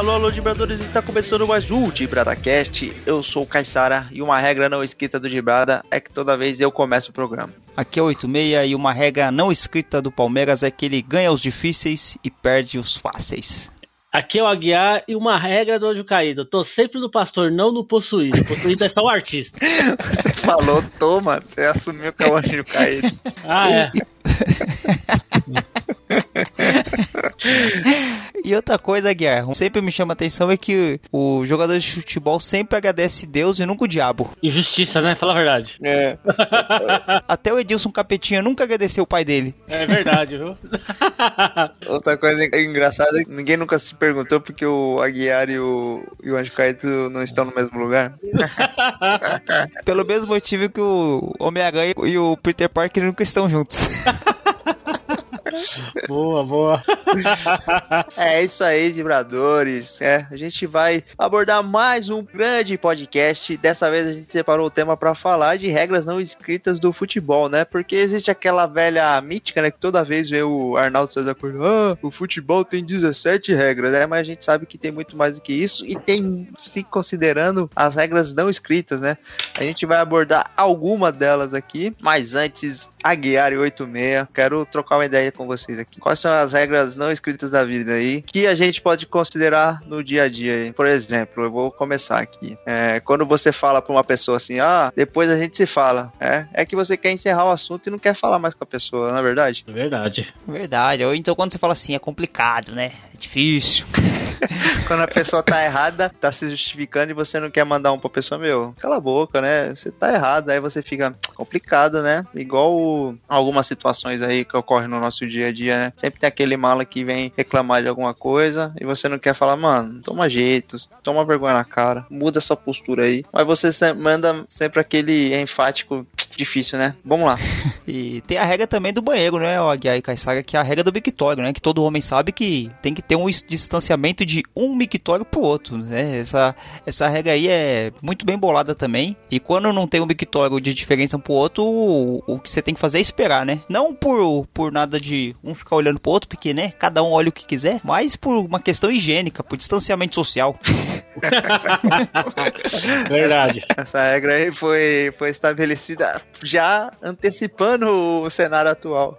Alô, alô, Dibradores, está começando mais um DibradaCast. Eu sou o Caissara e uma regra não escrita do Dibrada é que toda vez eu começo o programa. Aqui é 86 e uma regra não escrita do Palmeiras é que ele ganha os difíceis e perde os fáceis. Aqui é o Aguiar e uma regra do anjo caído. Tô sempre no pastor, não no possuído. O possuído é só o artista. Você falou, toma, você assumiu que é o anjo caído. Ah, é. E outra coisa, Guilherme, sempre me chama a atenção é que o jogador de futebol sempre agradece Deus e nunca o diabo. Injustiça, né? Fala a verdade. É, Até o Edilson Capetinha nunca agradeceu o pai dele. É verdade, viu? outra coisa engraçada é que ninguém nunca se perguntou porque o Aguiar e o, e o Anjo Caído não estão no mesmo lugar. Pelo mesmo motivo que o Homem-Aranha e o Peter Parker nunca estão juntos. Boa, boa. É isso aí, vibradores. É, a gente vai abordar mais um grande podcast. Dessa vez a gente separou o tema para falar de regras não escritas do futebol, né? Porque existe aquela velha mítica, né? Que toda vez vê o Arnaldo César Cordeiro, ah, o futebol tem 17 regras, né? Mas a gente sabe que tem muito mais do que isso e tem se considerando as regras não escritas, né? A gente vai abordar alguma delas aqui, mas antes, Aguiar e 86, quero trocar uma ideia com vocês aqui. Quais são as regras não escritas da vida aí que a gente pode considerar no dia a dia? aí? Por exemplo, eu vou começar aqui. É, quando você fala pra uma pessoa assim, ah, depois a gente se fala, é, é que você quer encerrar o assunto e não quer falar mais com a pessoa, não é verdade? Verdade. Verdade. Ou então quando você fala assim, é complicado, né? É difícil. Quando a pessoa tá errada, tá se justificando e você não quer mandar um pra pessoa, meu, cala a boca, né? Você tá errado, aí você fica complicado, né? Igual o- algumas situações aí que ocorrem no nosso dia a dia, né? Sempre tem aquele mala que vem reclamar de alguma coisa e você não quer falar, mano, toma jeito, toma vergonha na cara, muda sua postura aí. Mas você manda sempre aquele enfático difícil, né? Vamos lá. E tem a regra também do banheiro, né, o Aguiar e Caissara, que é a regra do mictório, né? Que todo homem sabe que tem que ter um distanciamento de um mictório pro outro, né? Essa, essa regra aí é muito bem bolada também. E quando não tem um mictório de diferença um pro outro, o, o que você tem que fazer é esperar, né? Não por, por nada de um ficar olhando pro outro, porque, né, cada um olha o que quiser, mas por uma questão higiênica, por distanciamento social. Verdade. Essa regra aí foi, foi estabelecida já antecipando o cenário atual.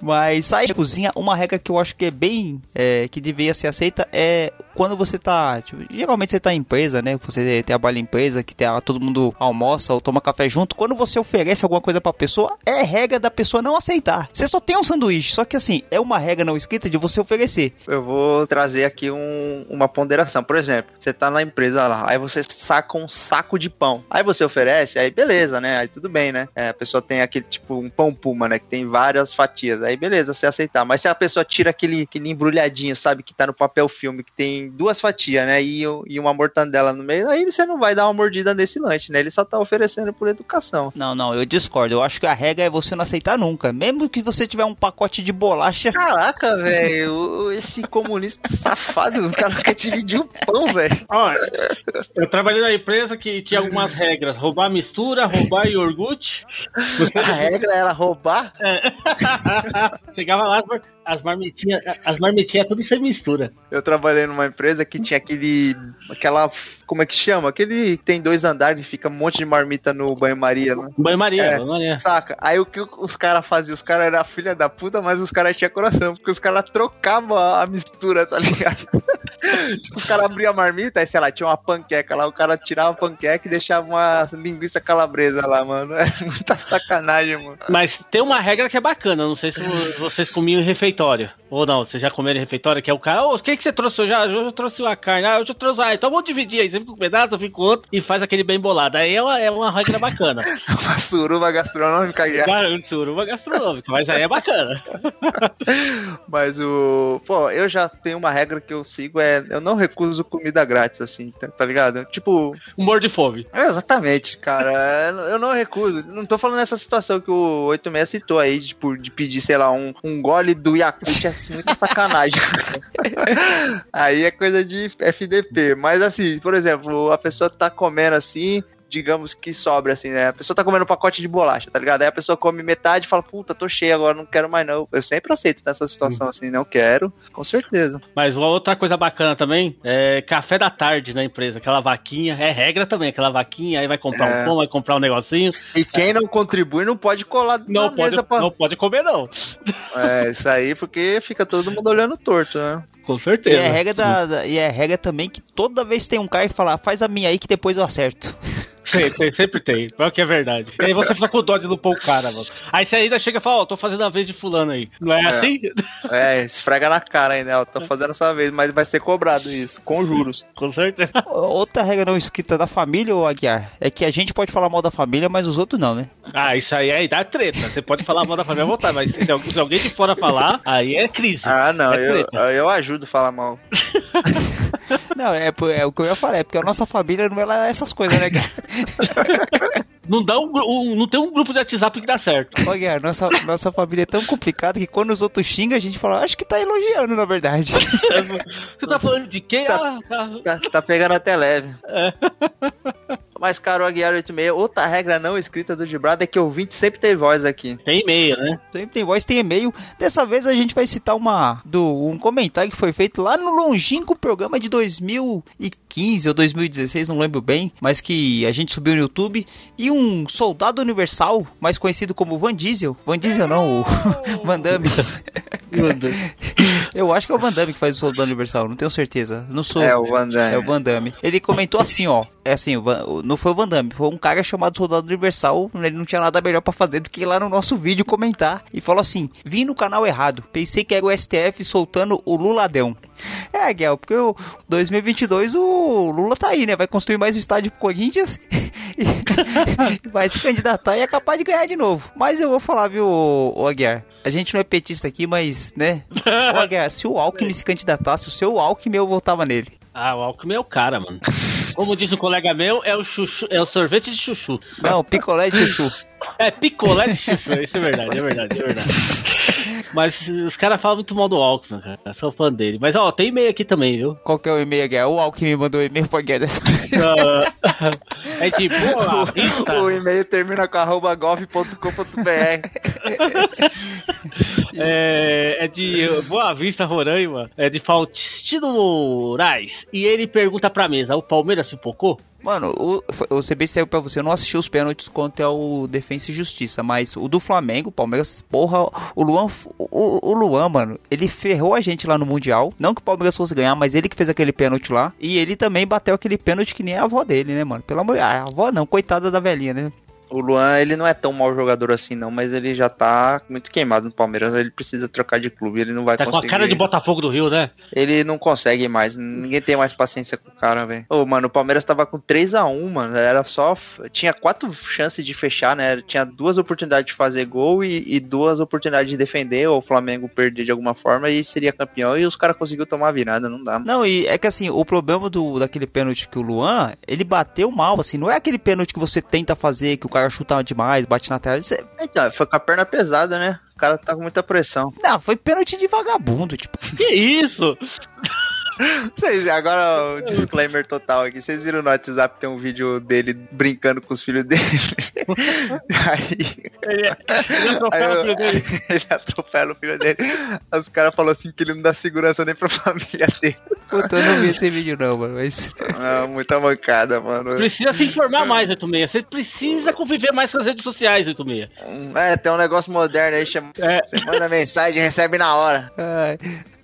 Mas sai da cozinha, uma regra que eu acho que é bem. é, que deveria ser aceita é quando você tá. tipo, geralmente você tá em empresa, né? Você trabalha em empresa, que tem, todo mundo almoça ou toma café junto. Quando você oferece alguma coisa pra pessoa, é regra da pessoa não aceitar. Você só tem um sanduíche, só que assim, é uma regra não escrita de você oferecer. Eu vou trazer aqui um- uma ponderação. Por exemplo, você tá na empresa lá, aí você saca um saco de pão. Aí você oferece, aí beleza, né? Aí tudo bem, né? É, a pessoa tem aquele tipo um pão puma, né? Que tem várias fatias. Aí beleza, você aceitar. Mas se a pessoa tira aquele, aquele embrulhadinho, sabe? Que tá no papel filme, que tem duas fatias, né? E, e uma mortandela no meio, aí você não vai dar uma mordida nesse lanche, né? Ele só tá oferecendo por educação. Não, não, eu discordo. Eu acho que a regra é você não aceitar nunca. Mesmo que você tiver um pacote de bolacha. Caraca, velho, esse comunista safado, o cara quer dividir o pão, velho. Ó, eu trabalhei na empresa que tinha algumas regras. Roubar mistura, roubar iogurte. A regra era roubar? Chegava lá, as mar- as marmitinhas, as marmitinhas tudo sem mistura. Eu trabalhei numa empresa que tinha aquele. aquela. como é que chama? Aquele que tem dois andares e fica um monte de marmita no banho-maria, né? Banho-maria, É. banho-maria. Saca? Aí o que os caras faziam? Os caras eram filha da puta, mas os caras tinham coração, porque os caras trocavam a mistura, tá ligado? tipo, os caras abriam a marmita, aí sei lá, tinha uma panqueca lá, o cara tirava a panqueca e deixava uma linguiça calabresa lá, mano. É muita sacanagem, mano. Mas tem uma regra que é bacana, não sei se vo- vocês comiam em refeitório. Ou não, vocês já comeram em refeitório, que é o cara, ô, o que, que você trouxe hoje? Ah, hoje eu trouxe uma carne, ah, eu trouxe, ah, então vamos dividir aí, você fica com um pedaço, eu fico com outro, e faz aquele bem bolado. Aí é uma, é uma regra bacana. Uma suruba gastronômica aí. Garanto, suruba gastronômica, mas aí é bacana. Mas o. Pô, eu já tenho uma regra que eu sigo, é eu não recuso comida grátis, assim, tá, tá ligado? Tipo, Humor de fome. é exatamente, cara. Eu não recuso. Não tô falando nessa situação que o 86 citou aí, de, tipo, de pedir, sei lá, um, um gole do Yakult é muita sacanagem. aí é coisa de FDP. Mas assim, por exemplo, a pessoa tá comendo assim. Digamos que sobra, assim, né? A pessoa tá comendo um pacote de bolacha, tá ligado? Aí a pessoa come metade e fala, puta, tô cheio agora, não quero mais não. Eu sempre aceito nessa situação, uhum. assim, não quero, com certeza. Mas uma outra coisa bacana também é café da tarde na empresa, aquela vaquinha, é regra também, aquela vaquinha, aí vai comprar é. um pão, vai comprar um negocinho. E quem não contribui não pode colar não pode, pra... Não pode comer, não. É, isso aí porque fica todo mundo olhando torto, né? Com certeza. E é regra, da, da, e é regra também que toda vez tem um cara que fala, faz a minha aí que depois eu acerto. Tem, tem, sempre tem. Pior que é verdade. E aí você fica com dó de pôr o cara, mano. Aí você ainda chega e fala, ó, oh, tô fazendo a vez de fulano aí. Não é, é. assim? É, esfrega na cara ainda, ó, tô fazendo essa vez, mas vai ser cobrado isso, com juros. Com certeza. Outra regra não escrita da família, ô Aguiar, é que a gente pode falar mal da família, mas os outros não, né? Ah, isso aí é dá treta. Você pode falar mal da família à vontade, mas se alguém de fora falar, aí é crise. Ah, não, é eu, eu ajudo a falar mal. Não, é, é, o que eu ia falar, é porque a nossa família não é essas coisas, né, cara? Não, dá um, um, não tem um grupo de WhatsApp que dá certo. Olha, nossa, nossa família é tão complicada que quando os outros xingam, a gente fala, acho que tá elogiando, na verdade. Você tá falando de quem? Tá, ah, tá. tá, tá pegando até leve. É. Mas, cara, o Aguiar 86, outra regra não escrita do Gibraltar é que o ouvinte sempre tem voz aqui. Tem e-mail, né? Sempre tem voz, tem e-mail. Dessa vez a gente vai citar uma do um comentário que foi feito lá no longínquo programa de 2015 ou 2016, não lembro bem, mas que a gente subiu no YouTube e um soldado universal, mais conhecido como Van Diesel, Van Diesel não, o Van Damme. Eu acho que é o Van Damme que faz o soldado universal, não tenho certeza. Não sou. É o Van Damme. É o Van Damme. Ele comentou assim, ó, é assim, não foi o Van Damme, foi um cara chamado Soldado Universal, ele não tinha nada melhor para fazer do que ir lá no nosso vídeo comentar e falou assim: "Vim no canal errado, pensei que era o STF soltando o Luladão". É, Guel, porque o 2022 o Lula tá aí, né? Vai construir mais um estádio pro Corinthians e vai se candidatar e é capaz de ganhar de novo. Mas eu vou falar, viu, o Aguiar? A gente não é petista aqui, mas, né? Ô, Aguiar, se o Alckmin se candidatasse, o seu Alckmin eu votava nele. Ah, o Alckmin é o cara, mano. Como diz um colega meu, é o chuchu, é o sorvete de chuchu. Não, picolé de chuchu. É, picolé de chuchu, isso é verdade, é verdade, é verdade. Mas os caras falam muito mal do Alckmin, cara. Eu sou fã dele. Mas, ó, tem e-mail aqui também, viu? Qual que é o e-mail, Guerra? O Alckmin mandou e-mail pra Guerra dessa vez. Uh, é tipo, o, o e-mail termina com arroba gov.com.br é, é de Boa Vista, Roraima. É de Faustino Moraes. E ele pergunta pra mesa, o Palmeiras pipocou? Mano, o, o CB saiu pra você. Eu não assisti os pênaltis contra o Defensa e Justiça, mas o do Flamengo, Palmeiras, porra, o Luan, o, o Luan, mano, ele ferrou a gente lá no Mundial. Não que o Palmeiras fosse ganhar, mas ele que fez aquele pênalti lá. E ele também bateu aquele pênalti que nem a avó dele, né, mano? Pelo amor de a avó não, coitada da velhinha, né? O Luan, ele não é tão mau jogador assim, não, mas ele já tá muito queimado no Palmeiras. Ele precisa trocar de clube, ele não vai tá conseguir. com a cara de Botafogo do Rio, né? Ele não consegue mais, ninguém tem mais paciência com o cara, velho. Ô, mano, o Palmeiras tava com 3 a 1 mano. Era só. Tinha quatro chances de fechar, né? Tinha duas oportunidades de fazer gol e, e duas oportunidades de defender, ou o Flamengo perder de alguma forma e seria campeão. E os caras conseguiu tomar a virada, não dá. Não, e é que assim, o problema do, daquele pênalti que o Luan, ele bateu mal, assim, não é aquele pênalti que você tenta fazer, que o cara chuta demais demais, bate na tela. Você... Então, foi com a perna pesada, né? O cara tá com muita pressão. Não, foi pênalti de vagabundo, tipo. Que isso? Vocês, agora o disclaimer total aqui. Vocês viram no WhatsApp tem um vídeo dele brincando com os filhos dele. aí, ele, ele atropela aí, o filho dele. Ele atropela o filho dele. Aí os caras falaram assim que ele não dá segurança nem pra família dele. Puta, eu não vi esse vídeo não, mano. Mas... Ah, muita mancada, mano. Precisa se informar mais, 86. Você precisa conviver mais com as redes sociais, 86. É, tem um negócio moderno aí, chama... É. você manda mensagem e recebe na hora. É.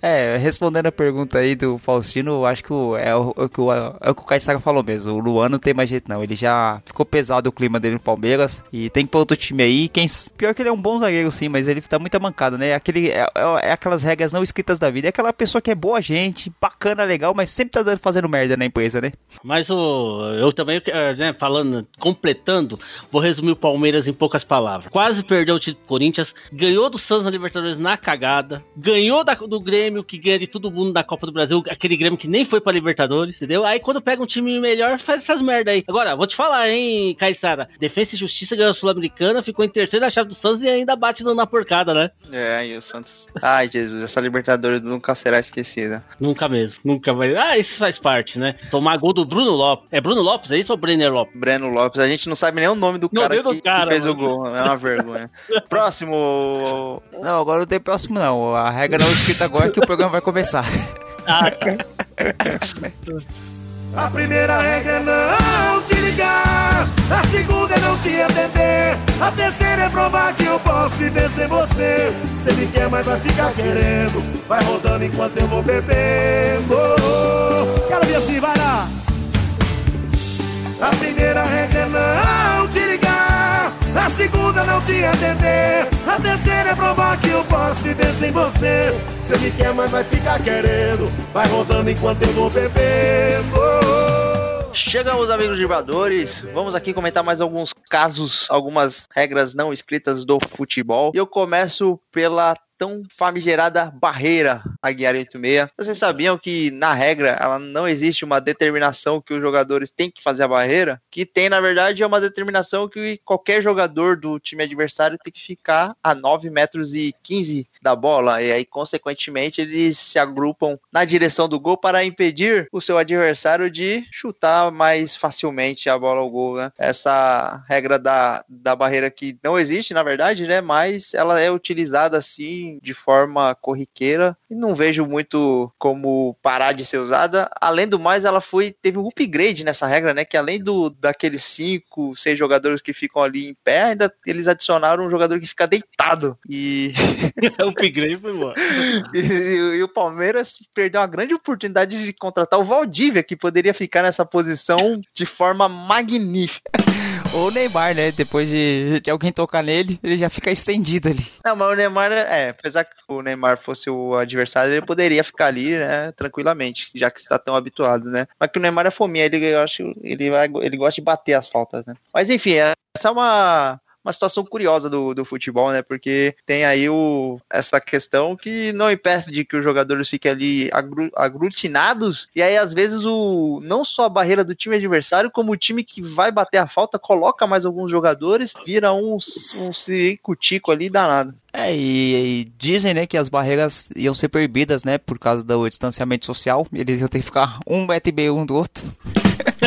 É, respondendo a pergunta aí do Faustino, eu acho que é, o, é, o, é que o Caissara falou mesmo. O Luan não tem mais jeito, não. Ele já ficou pesado o clima dele no Palmeiras. E tem pôr outro time aí. Quem, pior que ele é um bom zagueiro, sim, mas ele tá muito mancado, né? Aquele, é, é, é, aquelas regras não escritas da vida. É aquela pessoa que é boa gente, bacana, legal, mas sempre tá dando, fazendo merda na empresa, né? Mas o, eu também, é, né, falando, completando, vou resumir o Palmeiras em poucas palavras. Quase perdeu o título do Corinthians, ganhou do Santos na Libertadores na cagada, ganhou da, do Grêmio Grêmio que ganha de todo mundo na Copa do Brasil, aquele Grêmio que nem foi pra Libertadores, entendeu? Aí quando pega um time melhor, faz essas merda aí. Agora, vou te falar, hein, Caissara. Defesa e Justiça ganhou a Sul-Americana, ficou em terceiro na chave do Santos e ainda bate na porcada, né? É, e o Santos. Ai, Jesus, essa Libertadores nunca será esquecida. Nunca mesmo, nunca vai. Ah, isso faz parte, né? Tomar gol do Bruno Lopes. É Bruno Lopes, é isso ou Brenner Lopes? Breno Lopes, a gente não sabe nem o nome do cara, que, cara que, fez mano. o gol. É uma vergonha. próximo. Não, agora não tem próximo, não. A regra não é escrita agora que o programa vai começar. Ah, A primeira regra é não te ligar, a segunda é não te atender, a terceira é provar que eu posso viver sem você. Você me quer, mas vai ficar querendo, vai rodando enquanto eu vou bebendo. Quero ver assim, vai lá. A primeira regra é não te ligar. A segunda não te atender. A terceira é provar que eu posso viver sem você. Você me quer, mas vai ficar querendo. Vai rodando enquanto eu vou bebendo. Chegamos, amigos vibradores. Vamos aqui comentar mais alguns casos, algumas regras não escritas do futebol. E eu começo pela tão famigerada barreira Aguiar 86. Vocês sabiam que, na regra, ela não existe uma determinação que os jogadores têm que fazer a barreira? Que tem, na verdade, é uma determinação que qualquer jogador do time adversário tem que ficar a 9 metros e 15 da bola. E aí, consequentemente, eles se agrupam na direção do gol para impedir o seu adversário de chutar mais facilmente a bola ao gol, né? Essa regra da, da barreira que não existe, na verdade, né? Mas ela é utilizada assim de forma corriqueira e não vejo muito como parar de ser usada. Além do mais, ela foi teve um upgrade nessa regra, né? Que além do daqueles cinco, seis jogadores que ficam ali em pé, ainda eles adicionaram um jogador que fica deitado. E o upgrade foi bom. e, e, e, o Palmeiras perdeu uma grande oportunidade de contratar o Valdívia, que poderia ficar nessa posição de forma magnífica. Ou o Neymar, né? Depois de, de, alguém tocar nele, ele já fica estendido ali. Não, mas o Neymar, é, apesar que o Neymar fosse o adversário, ele poderia ficar ali, né, tranquilamente, já que está tão habituado, né? Mas que o Neymar é fominha, ele, eu acho, ele, vai, ele gosta de bater as faltas, né? Mas enfim, essa é uma uma situação curiosa do, do futebol, né? Porque tem aí o, essa questão que não impede de que os jogadores fiquem ali agru, aglutinados, e aí às vezes o não só a barreira do time adversário, como o time que vai bater a falta, coloca mais alguns jogadores, vira um, um ciricutico ali danado. É, e, e, dizem, né, que as barreiras iam ser proibidas, né, por causa do distanciamento social, eles iam ter que ficar um metro e meio um do outro.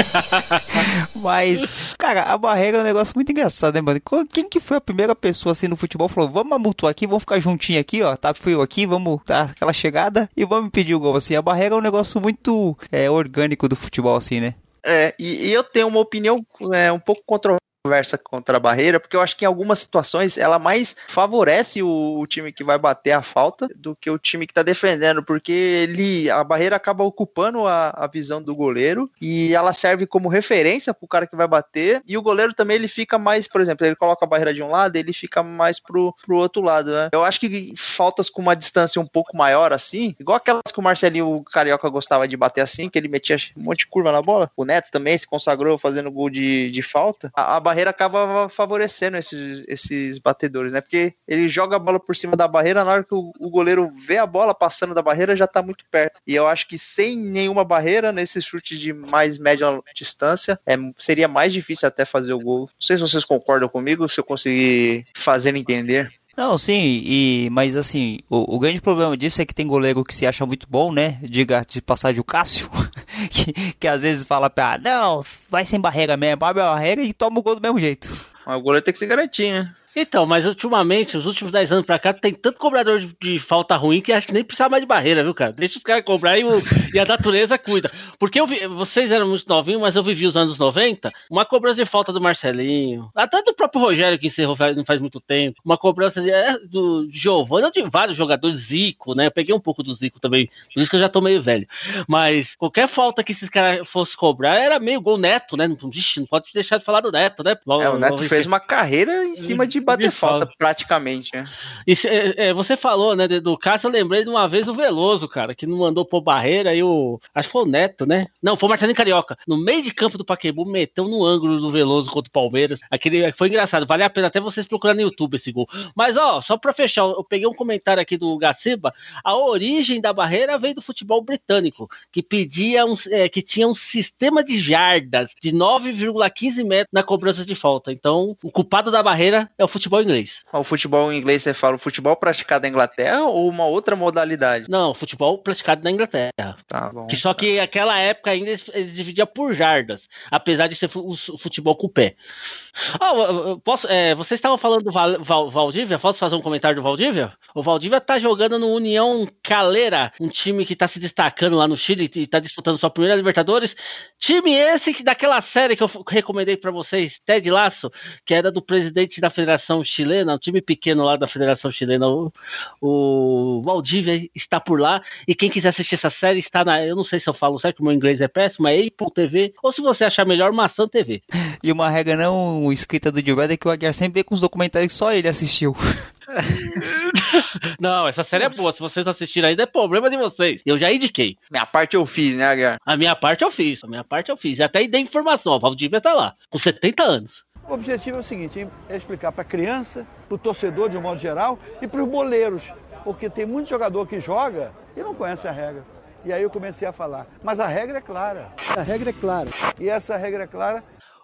Mas, cara, a barreira é um negócio muito engraçado, né, mano? Quem que foi a primeira pessoa assim no futebol falou: vamos amontoar aqui, vamos ficar juntinho aqui, ó, tá frio aqui, vamos dar aquela chegada e vamos impedir o gol, assim. A barreira é um negócio muito é, orgânico do futebol, assim, né? É, e, e eu tenho uma opinião é, um pouco controversa conversa contra a barreira, porque eu acho que em algumas situações ela mais favorece o, o time que vai bater a falta do que o time que está defendendo, porque ele a barreira acaba ocupando a, a visão do goleiro e ela serve como referência para o cara que vai bater, e o goleiro também ele fica mais, por exemplo, ele coloca a barreira de um lado, ele fica mais pro, pro outro lado, né? Eu acho que faltas com uma distância um pouco maior assim, igual aquelas que o Marcelinho Carioca gostava de bater assim, que ele metia um monte de curva na bola, o Neto também se consagrou fazendo gol de, de falta, a, a barreira acaba favorecendo esses, esses batedores, né? Porque ele joga a bola por cima da barreira, na hora que o, o goleiro vê a bola passando da barreira, já tá muito perto. E eu acho que sem nenhuma barreira, nesse chute de mais média distância, é, seria mais difícil até fazer o gol. Não sei se vocês concordam comigo, se eu conseguir fazer entender. Não, sim, e, mas assim, o, o, grande problema disso é que tem goleiro que se acha muito bom, né? Diga de passagem o Cássio, que, que às vezes fala pra, não, vai sem barreira mesmo, abre a barreira e toma o gol do mesmo jeito. Mas o goleiro tem que ser garantinho, né? Então, mas ultimamente, os últimos 10 anos pra cá, tem tanto cobrador de, de, falta ruim que acho que nem precisa mais de barreira, viu, cara? Deixa os caras cobrar e, o, e, a natureza cuida. Porque eu vi, vocês eram muito novinhos, mas eu vivi os anos 90, uma cobrança de falta do Marcelinho, até do próprio Rogério, que encerrou não faz muito tempo, uma cobrança de, é, do Giovanni, de vários jogadores, Zico, né? Eu peguei um pouco do Zico também, por isso que eu já tô meio velho. Mas qualquer falta que esses caras fossem cobrar era meio gol neto, né? Vixe, não pode deixar de falar do neto, né? É, o Neto fez uma carreira em cima de de bater de falta, falta, praticamente. Né? E, é, você falou, né, do Cássio, eu lembrei de uma vez o Veloso, cara, que não mandou por barreira e o. Acho que foi o Neto, né? Não, foi o Marcelinho Carioca. No meio de campo do Paquembu, meteu no ângulo do Veloso contra o Palmeiras. Aquele foi engraçado. Vale a pena até vocês procurarem no YouTube esse gol. Mas, ó, só pra fechar, eu peguei um comentário aqui do Gaciba. A origem da barreira veio do futebol britânico, que pedia um, é, que tinha um sistema de jardas de 9,15 metros na cobrança de falta. Então, o culpado da barreira é o futebol inglês. O futebol inglês, você fala o futebol praticado na Inglaterra ou uma outra modalidade? Não, futebol praticado na Inglaterra. Tá bom. Que só tá. que aquela época ainda eles, eles dividiam por jardas, apesar de ser o futebol com o pé. Oh, posso, é, vocês estavam falando do Val, Val, Valdívia? Posso fazer um comentário do Valdívia? O Valdívia tá jogando no União Calera, um time que tá se destacando lá no Chile e tá disputando sua primeira Libertadores. Time esse que daquela série que eu recomendei para vocês, Ted Laço, que era do presidente da Federação Chilena, um time pequeno lá da Federação Chilena. O, o Valdívia está por lá. E quem quiser assistir essa série está na. Eu não sei se eu falo certo, meu inglês é péssimo, é Apple TV, ou se você achar melhor, Maçã TV. E uma regra não escrita do Gilberto é que o Aguiar sempre vê com os documentários que só ele assistiu. Não, essa série é boa. Se vocês assistirem ainda, é problema de vocês. Eu já indiquei. Minha parte eu fiz, né, Aguiar? A minha parte eu fiz. A minha parte eu fiz. E até dei informação. O Valdívia tá lá, com 70 anos. O objetivo é o seguinte: é explicar para a criança, para o torcedor de um modo geral e para os boleiros. Porque tem muito jogador que joga e não conhece a regra. E aí eu comecei a falar. Mas a regra é clara. A regra é clara. E essa regra é clara.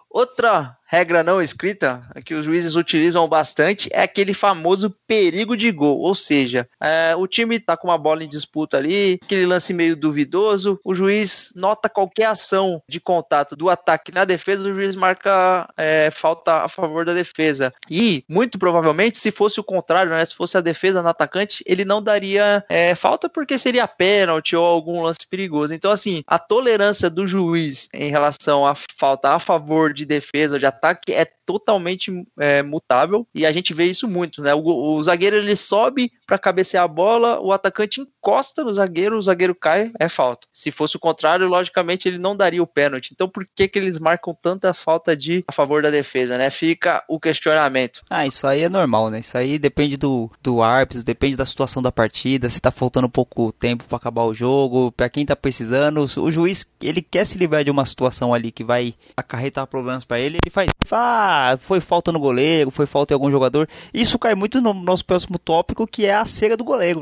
Outra regra não escrita que os juízes utilizam bastante é aquele famoso perigo de gol, ou seja, é, o time tá com uma bola em disputa ali, aquele lance meio duvidoso, o juiz nota qualquer ação de contato do ataque na defesa, o juiz marca é, falta a favor da defesa. E, muito provavelmente, se fosse o contrário, né, se fosse a defesa no atacante, ele não daria é, falta porque seria pênalti ou algum lance perigoso. Então, assim, a tolerância do juiz em relação à falta a favor de defesa ou de é totalmente é, mutável e a gente vê isso muito, né? O, o zagueiro ele sobe para cabecear a bola, o atacante encosta no zagueiro, o zagueiro cai, é falta. Se fosse o contrário, logicamente ele não daria o pênalti. Então por que que eles marcam tanta falta de a favor da defesa, né? Fica o questionamento. Ah, isso aí é normal, né? Isso aí depende do, do árbitro, depende da situação da partida, se tá faltando pouco tempo para acabar o jogo, para quem tá precisando, o juiz, ele quer se livrar de uma situação ali que vai acarretar problemas para ele, ele faz, ah, foi falta no goleiro, foi falta em algum jogador. Isso cai muito no nosso próximo tópico, que é a cera do goleiro.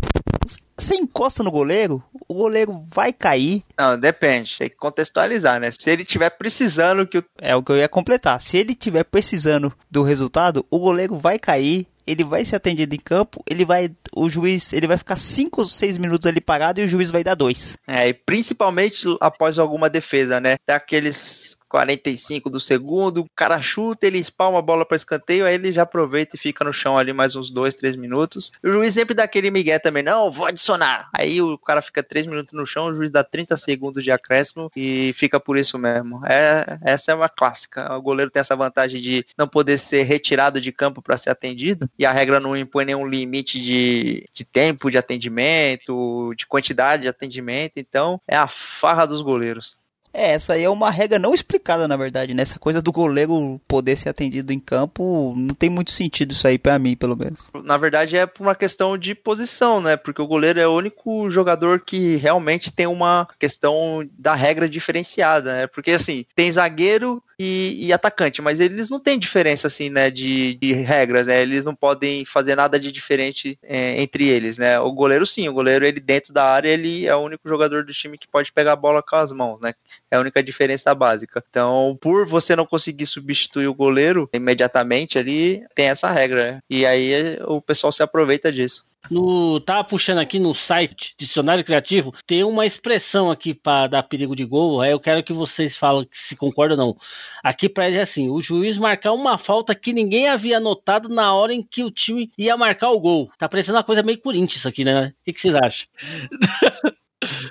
Você encosta no goleiro, o goleiro vai cair. Não, depende. Tem que contextualizar, né? Se ele tiver precisando que o... É o que eu ia completar. Se ele tiver precisando do resultado, o goleiro vai cair, ele vai ser atendido em campo, ele vai, o juiz, ele vai ficar 5 ou 6 minutos ali parado e o juiz vai dar dois. É, e principalmente após alguma defesa, né? Daqueles 45 do segundo, o cara chuta, ele espalma a bola para escanteio, aí ele já aproveita e fica no chão ali mais uns 2, 3 minutos. o juiz sempre dá aquele migué também, não, vou adicionar. Aí o cara fica 3 minutos no chão, o juiz dá 30 segundos de acréscimo e fica por isso mesmo. É, essa é uma clássica. O goleiro tem essa vantagem de não poder ser retirado de campo para ser atendido, e a regra não impõe nenhum limite de, de tempo de atendimento, de quantidade de atendimento, então é a farra dos goleiros. É, essa aí é uma regra não explicada, na verdade, né? Essa coisa do goleiro poder ser atendido em campo, não tem muito sentido isso aí para mim, pelo menos. Na verdade é por uma questão de posição, né? Porque o goleiro é o único jogador que realmente tem uma questão da regra diferenciada, né? Porque assim, tem zagueiro e, e atacante, mas eles não têm diferença assim, né, de, de regras, né? Eles não podem fazer nada de diferente é, entre eles, né? O goleiro sim, o goleiro ele dentro da área, ele é o único jogador do time que pode pegar a bola com as mãos, né? É a única diferença básica. Então, por você não conseguir substituir o goleiro imediatamente ali, tem essa regra. Né? E aí o pessoal se aproveita disso. No, tava puxando aqui no site Dicionário Criativo, tem uma expressão aqui para dar perigo de gol. Aí eu quero que vocês falem se concordam ou não. Aqui para ele é assim: o juiz marcar uma falta que ninguém havia notado na hora em que o time ia marcar o gol. Tá parecendo uma coisa meio Corinthians isso aqui, né? O que, que vocês acham?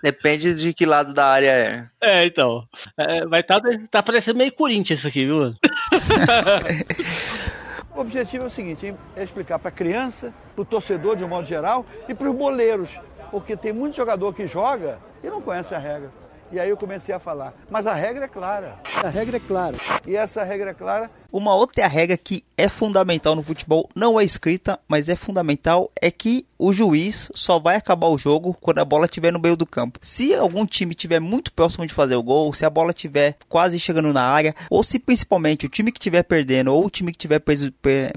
Depende de que lado da área é. É, então. É, vai estar tá, tá parecendo meio Corinthians isso aqui, viu? o objetivo é o seguinte: é explicar para a criança, para o torcedor de um modo geral e para os boleiros. Porque tem muito jogador que joga e não conhece a regra. E aí eu comecei a falar, mas a regra é clara. A regra é clara. E essa regra é clara. Uma outra regra que é fundamental no futebol, não é escrita, mas é fundamental, é que o juiz só vai acabar o jogo quando a bola estiver no meio do campo. Se algum time estiver muito próximo de fazer o gol, se a bola estiver quase chegando na área, ou se principalmente o time que estiver perdendo ou o time que estiver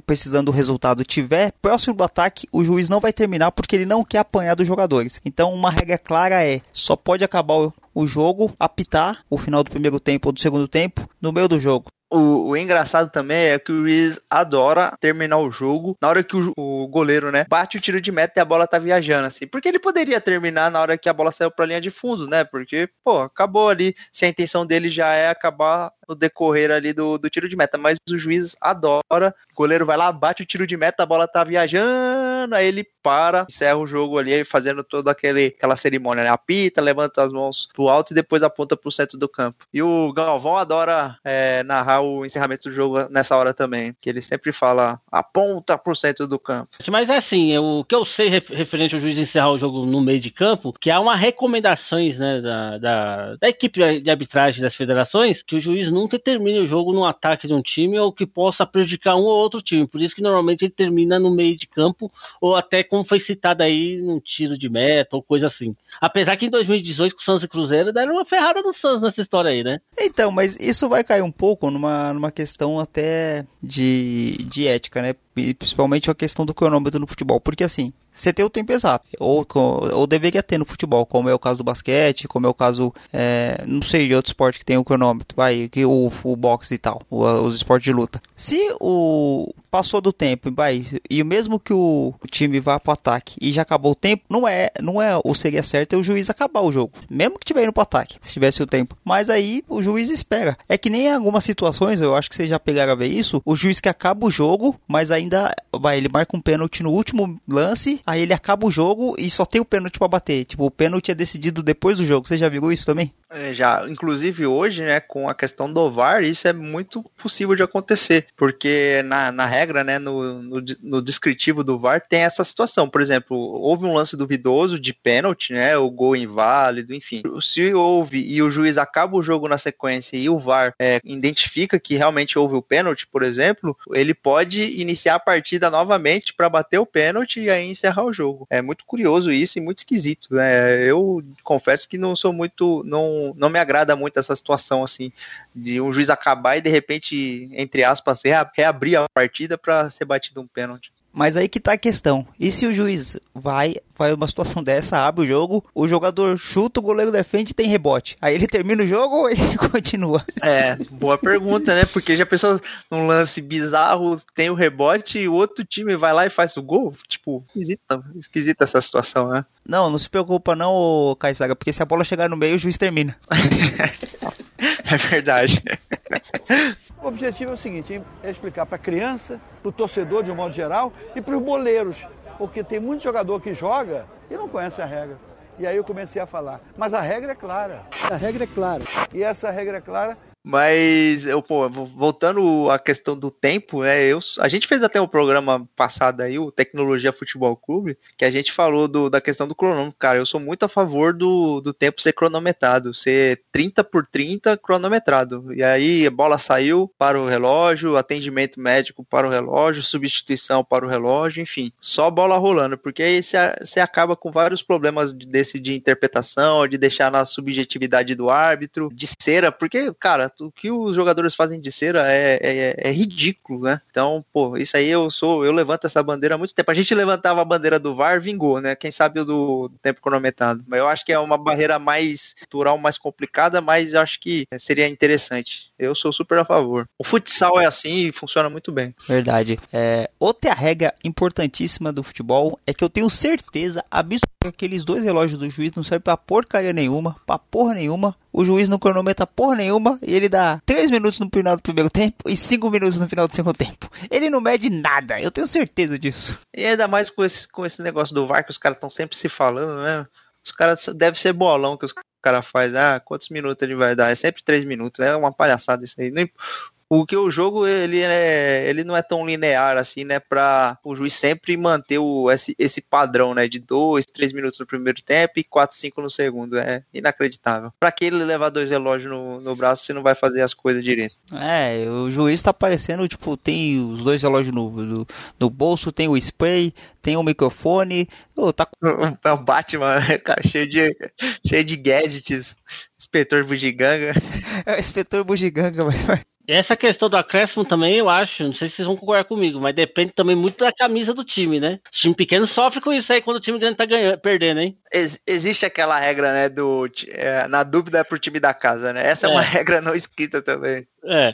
precisando do resultado estiver próximo do ataque, o juiz não vai terminar porque ele não quer apanhar dos jogadores. Então uma regra clara é, só pode acabar o jogo, apitar o final do primeiro tempo ou do segundo tempo no meio do jogo. O, o, engraçado também é que o Ruiz adora terminar o jogo na hora que o, o, goleiro, né, bate o tiro de meta e a bola tá viajando, assim. Porque ele poderia terminar na hora que a bola saiu pra linha de fundo, né? Porque, pô, acabou ali. Se a intenção dele já é acabar no decorrer ali do, do tiro de meta. Mas o juiz adora. O goleiro vai lá, bate o tiro de meta, a bola tá viajando, aí ele para, encerra o jogo ali, fazendo toda aquela cerimônia, né? Apita, levanta as mãos pro alto e depois aponta pro centro do campo. E o Galvão adora é, narrar o encerramento do jogo nessa hora também, que ele sempre fala aponta pro centro do campo. Mas é assim, o que eu sei referente ao juiz encerrar o jogo no meio de campo, que há uma recomendações né, da, da, da equipe de arbitragem das federações que o juiz nunca termine o jogo no ataque de um time ou que possa prejudicar um ou outro time. Por isso que normalmente ele termina no meio de campo ou até como foi citado aí num tiro de meta ou coisa assim. Apesar que em 2018 com o Santos e Cruzeiro deram uma ferrada do Santos nessa história aí, né? Então, mas isso vai cair um pouco numa, numa questão até de, de ética, né? E principalmente a questão do cronômetro no futebol. Porque assim, você tem o tempo exato, ou, ou deveria ter no futebol, como é o caso do basquete, como é o caso, é, não sei, de outro esporte que tem o cronômetro, vai, que o, o boxe e tal, os esportes de luta. Se o passou do tempo, vai, e mesmo que o, time vá para o ataque e já acabou o tempo, não é, não é o seria certo é o juiz acabar o jogo, mesmo que tiver indo para ataque, se tivesse o tempo. Mas aí o juiz espera. É que nem em algumas situações, eu acho que vocês já pegaram a ver isso, o juiz que acaba o jogo, mas ainda ele marca um pênalti no último lance aí ele acaba o jogo e só tem o pênalti para bater. Tipo, o pênalti é decidido depois do jogo. Você já viu isso também? É, já, inclusive hoje, né, com a questão do VAR, isso é muito possível de acontecer, porque na, na regra, né, no, no, no, descritivo do VAR tem essa situação, por exemplo, houve um lance duvidoso de pênalti, né, o gol inválido, enfim, se houve e o juiz acaba o jogo na sequência e o VAR é, identifica que realmente houve o pênalti, por exemplo, ele pode iniciar a partida novamente para bater o pênalti e aí encerrar o jogo. É muito curioso isso e muito esquisito, né, eu confesso que não sou muito, não não, me agrada muito essa situação, assim, de um juiz acabar e de repente, entre aspas, reabrir a partida para ser batido um pênalti. Mas aí que tá a questão. E se o juiz vai, faz uma situação dessa, abre o jogo, o jogador chuta, o goleiro defende e tem rebote. Aí ele termina o jogo ou ele continua? É, boa pergunta, né? Porque já pensou num lance bizarro, tem o rebote e o outro time vai lá e faz o gol? Tipo, esquisita, esquisita essa situação, né? Não, não se preocupa não, Kaisaga, porque se a bola chegar no meio, o juiz termina. é verdade. O objetivo é o seguinte, é explicar para a criança, para o torcedor de um modo geral e para os boleiros, porque tem muito jogador que joga e não conhece a regra. E aí eu comecei a falar, mas a regra é clara. A regra é clara. E essa regra é clara mas, eu, pô, voltando à questão do tempo, né? Eu, a gente fez até um programa passado aí, o Tecnologia Futebol Clube, que a gente falou do, da questão do cronômetro. Cara, eu sou muito a favor do, do tempo ser cronometrado, ser 30 por 30 cronometrado. E aí a bola saiu para o relógio, atendimento médico para o relógio, substituição para o relógio, enfim, só bola rolando, porque aí você acaba com vários problemas desse de interpretação, de deixar na subjetividade do árbitro, de cera, porque, cara, o que os jogadores fazem de cera é, é, é, ridículo, né? Então, pô, isso aí eu sou, eu levanto essa bandeira há muito tempo. A gente levantava a bandeira do VAR, vingou, né? Quem sabe o do tempo cronometrado. Mas eu acho que é uma barreira mais cultural, mais complicada, mas acho que seria interessante. Eu sou super a favor. O futsal é assim e funciona muito bem. Verdade. É, outra regra importantíssima do futebol é que eu tenho certeza absoluta aqueles dois relógios do juiz não servem pra porcaria nenhuma, pra porra nenhuma. O juiz não cronometra porra nenhuma e ele dá 3 minutos no final do primeiro tempo e 5 minutos no final do segundo tempo. Ele não mede nada, eu tenho certeza disso. E ainda mais com esse, com esse negócio do VAR que os caras estão sempre se falando, né? Os caras devem ser bolão que os caras fazem. Ah, quantos minutos ele vai dar? É sempre 3 minutos. É uma palhaçada isso aí. Porque o jogo ele, é, ele não é tão linear assim, né? Pra o juiz sempre manter o, esse, esse padrão, né? De 2, 3 minutos no primeiro tempo e 4, 5 no segundo. É inacreditável. Pra que ele levar dois relógios no, no braço se não vai fazer as coisas direito? É, o juiz tá parecendo, tipo, tem os dois relógios no, no, no bolso, tem o spray, tem o microfone. Oh, tá... É o Batman, cara, cheio de, cheio de gadgets. Inspetor Bugiganga. É o inspetor Bugiganga, mas. Essa questão do acréscimo também, eu acho, não sei se vocês vão concordar comigo, mas depende também muito da camisa do time, né? O time pequeno sofre com isso aí quando o time grande tá ganhando, perdendo, hein? Ex existe aquela regra, né, do é, na dúvida é pro time da casa, né? Essa é, é uma regra não escrita também. É.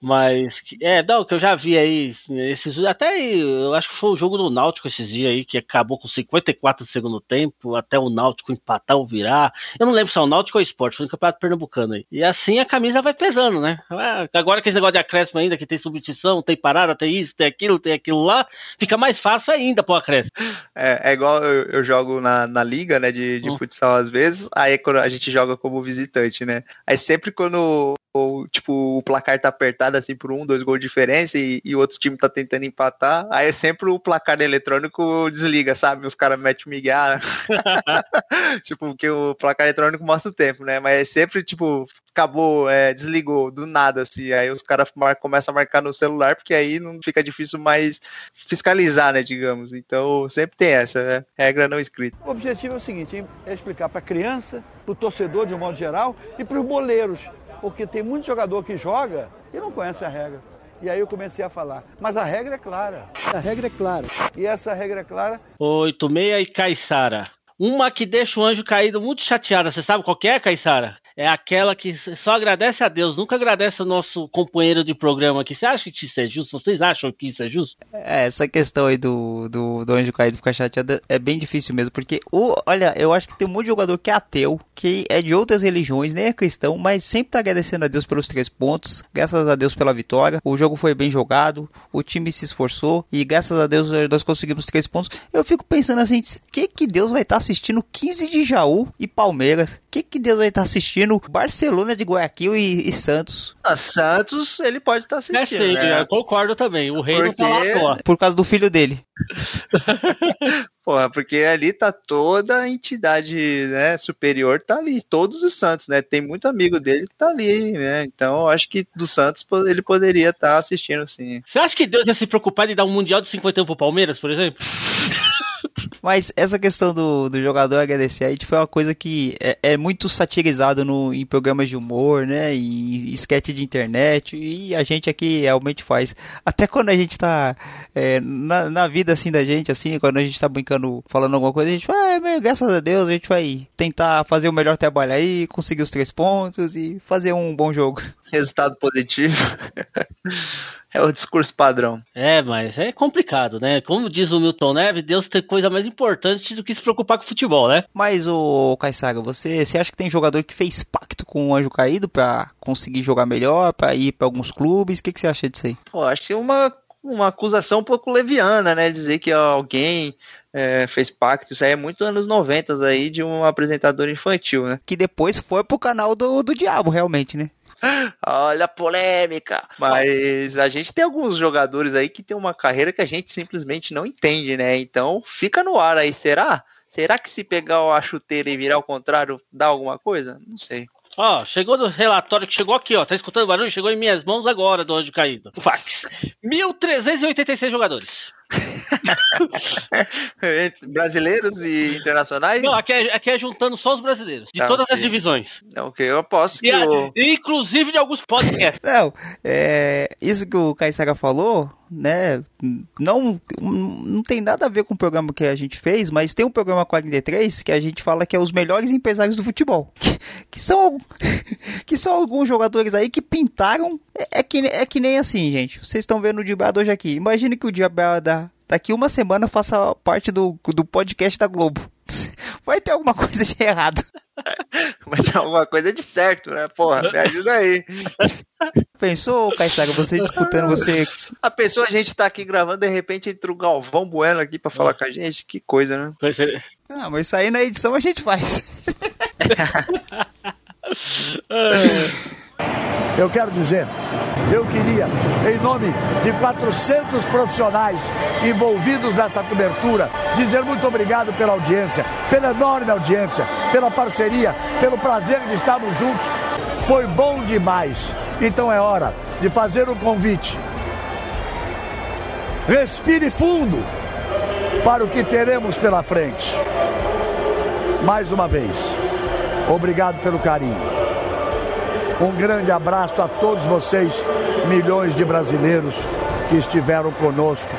Mas, é, não, que eu já vi aí, esses, até eu acho que foi o jogo do Náutico esses dias aí, que acabou com 54 do segundo tempo, até o Náutico empatar ou virar. Eu não lembro se é o Náutico ou o Esporte, foi no Campeonato Pernambucano aí. E assim a camisa vai pesando, né? Ah, agora que esse negócio de acréscimo ainda, que tem substituição, tem parada, tem isso, tem aquilo, tem aquilo lá, fica mais fácil ainda pro acréscimo. É, é igual eu, eu, jogo na, na liga, né, de, de hum. futsal às vezes, aí quando a gente joga como visitante, né? Aí sempre quando ou tipo, o placar tá apertado assim por um, dois gols de diferença e, e o outro time tá tentando empatar, aí é sempre o placar eletrônico desliga, sabe? Os caras metem o miguel. tipo, porque o placar eletrônico mostra o tempo, né? Mas é sempre, tipo, acabou, é, desligou do nada, assim. Aí os caras começam a marcar no celular, porque aí não fica difícil mais fiscalizar, né, digamos. Então sempre tem essa, né? Regra não escrita. O objetivo é o seguinte: é explicar para criança, para o torcedor de um modo geral e para os boleiros porque tem muito jogador que joga e não conhece a regra. E aí eu comecei a falar, mas a regra é clara. A regra é clara. E essa regra é clara. 86 e Caissara. Uma que deixa o anjo caído muito chateada. Você sabe qual é, Caissara? É aquela que só agradece a Deus, nunca agradece ao nosso companheiro de programa aqui. Você acha que isso é justo? Vocês acham que isso é justo? É, essa questão aí do, do, do anjo caído ficar chateado é bem difícil mesmo, porque, o, olha, eu acho que tem um monte de jogador que é ateu, que é de outras religiões, nem é cristão, mas sempre tá agradecendo a Deus pelos três pontos, graças a Deus pela vitória, o jogo foi bem jogado, o time se esforçou e graças a Deus nós conseguimos três pontos. Eu fico pensando assim, que que Deus vai estar tá assistindo 15 de Jaú e Palmeiras? Que que Deus vai estar tá assistindo assistindo Barcelona de Guayaquil e, e Santos. A Santos, ele pode estar tá assistindo. É, sim, né? eu concordo também. O rei porque... não tá lá Por causa do filho dele. Porra, porque ali tá toda a entidade né, superior, tá ali, todos os Santos, né? Tem muito amigo dele que tá ali, né? Então eu acho que do Santos ele poderia estar tá assistindo, sim. Você acha que Deus ia se preocupar de dar um Mundial de 51 pro Palmeiras, por exemplo? Mas essa questão do, do jogador agradecer aí foi uma coisa que é, é muito satirizado no, em programas de humor, né? Em sketch de internet. E a gente aqui realmente faz. Até quando a gente tá é, na, na vida assim da gente, assim, quando a gente tá brincando, falando alguma coisa, a gente vai, ah, graças a Deus, a gente vai tentar fazer o melhor trabalho aí, conseguir os três pontos e fazer um bom jogo. Resultado positivo. É o discurso padrão. É, mas é complicado, né? Como diz o Milton Neves, Deus tem coisa mais importante do que se preocupar com o futebol, né? Mas, o Caissaga, você, você acha que tem jogador que fez pacto com o Anjo Caído para conseguir jogar melhor, para ir para alguns clubes? O que, que você acha disso aí? Pô, acho que é uma, uma acusação um pouco leviana, né? Dizer que alguém é, fez pacto, isso aí é muito anos 90 aí de um apresentador infantil, né? Que depois foi pro canal do, do diabo, realmente, né? Olha a polêmica. Mas a gente tem alguns jogadores aí que tem uma carreira que a gente simplesmente não entende, né? Então fica no ar aí, será? Será que se pegar a chuteira e virar ao contrário dá alguma coisa? Não sei. Ó, chegou no relatório que chegou aqui, ó. Tá escutando o barulho? Chegou em minhas mãos agora do anjo caído. O fax. 1.386 jogadores. Brasileiros e internacionais? Não, aqui é, aqui é juntando só os brasileiros, de todas as divisões. Ok, eu posso que. Eu... Inclusive de alguns podcasts. Não, é, isso que o Caissaga falou, né? Não, não tem nada a ver com o programa que a gente fez, mas tem um programa 43 que a gente fala que é os melhores empresários do futebol. Que, que são, que são alguns jogadores aí que pintaram. É, é, que, é que nem assim, gente. Vocês estão vendo o Diabado hoje aqui. Imagine que o Diabado daqui uma semana faça parte do, do podcast da Globo. Vai ter alguma coisa de errado. Vai ter alguma coisa de certo, né? Porra, me ajuda aí. Pensou, Caissaga, você disputando, você. A pessoa, a gente tá aqui gravando, de repente entra o Galvão Bueno aqui pra falar com a gente. Que coisa, né? Ah, mas isso aí na edição a gente faz. é. Eu quero dizer, eu queria, em nome de 400 profissionais envolvidos nessa cobertura, dizer muito obrigado pela audiência, pela enorme audiência, pela parceria, pelo prazer de estarmos juntos. Foi bom demais. Então é hora de fazer um convite. Respire fundo para o que teremos pela frente. Mais uma vez, obrigado pelo carinho. Um grande abraço a todos vocês, milhões de brasileiros que estiveram conosco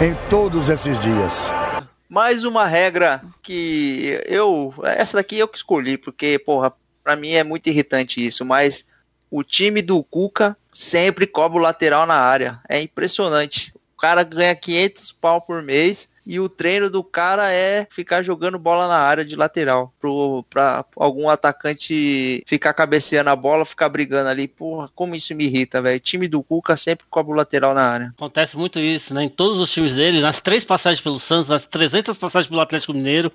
em todos esses dias. Mais uma regra que eu. Essa daqui eu que escolhi, porque, porra, pra mim é muito irritante isso, mas o time do Cuca sempre cobra o lateral na área. É impressionante. O cara ganha 500 pau por mês e o treino do cara é ficar jogando bola na área de lateral pro, pra algum atacante ficar cabeceando a bola, ficar brigando ali. Porra, como isso me irrita, velho. Time do Cuca sempre cobra o lateral na área. Acontece muito isso, né? Em todos os times dele, nas três passagens pelo Santos, nas 300 passagens pelo Atlético Mineiro,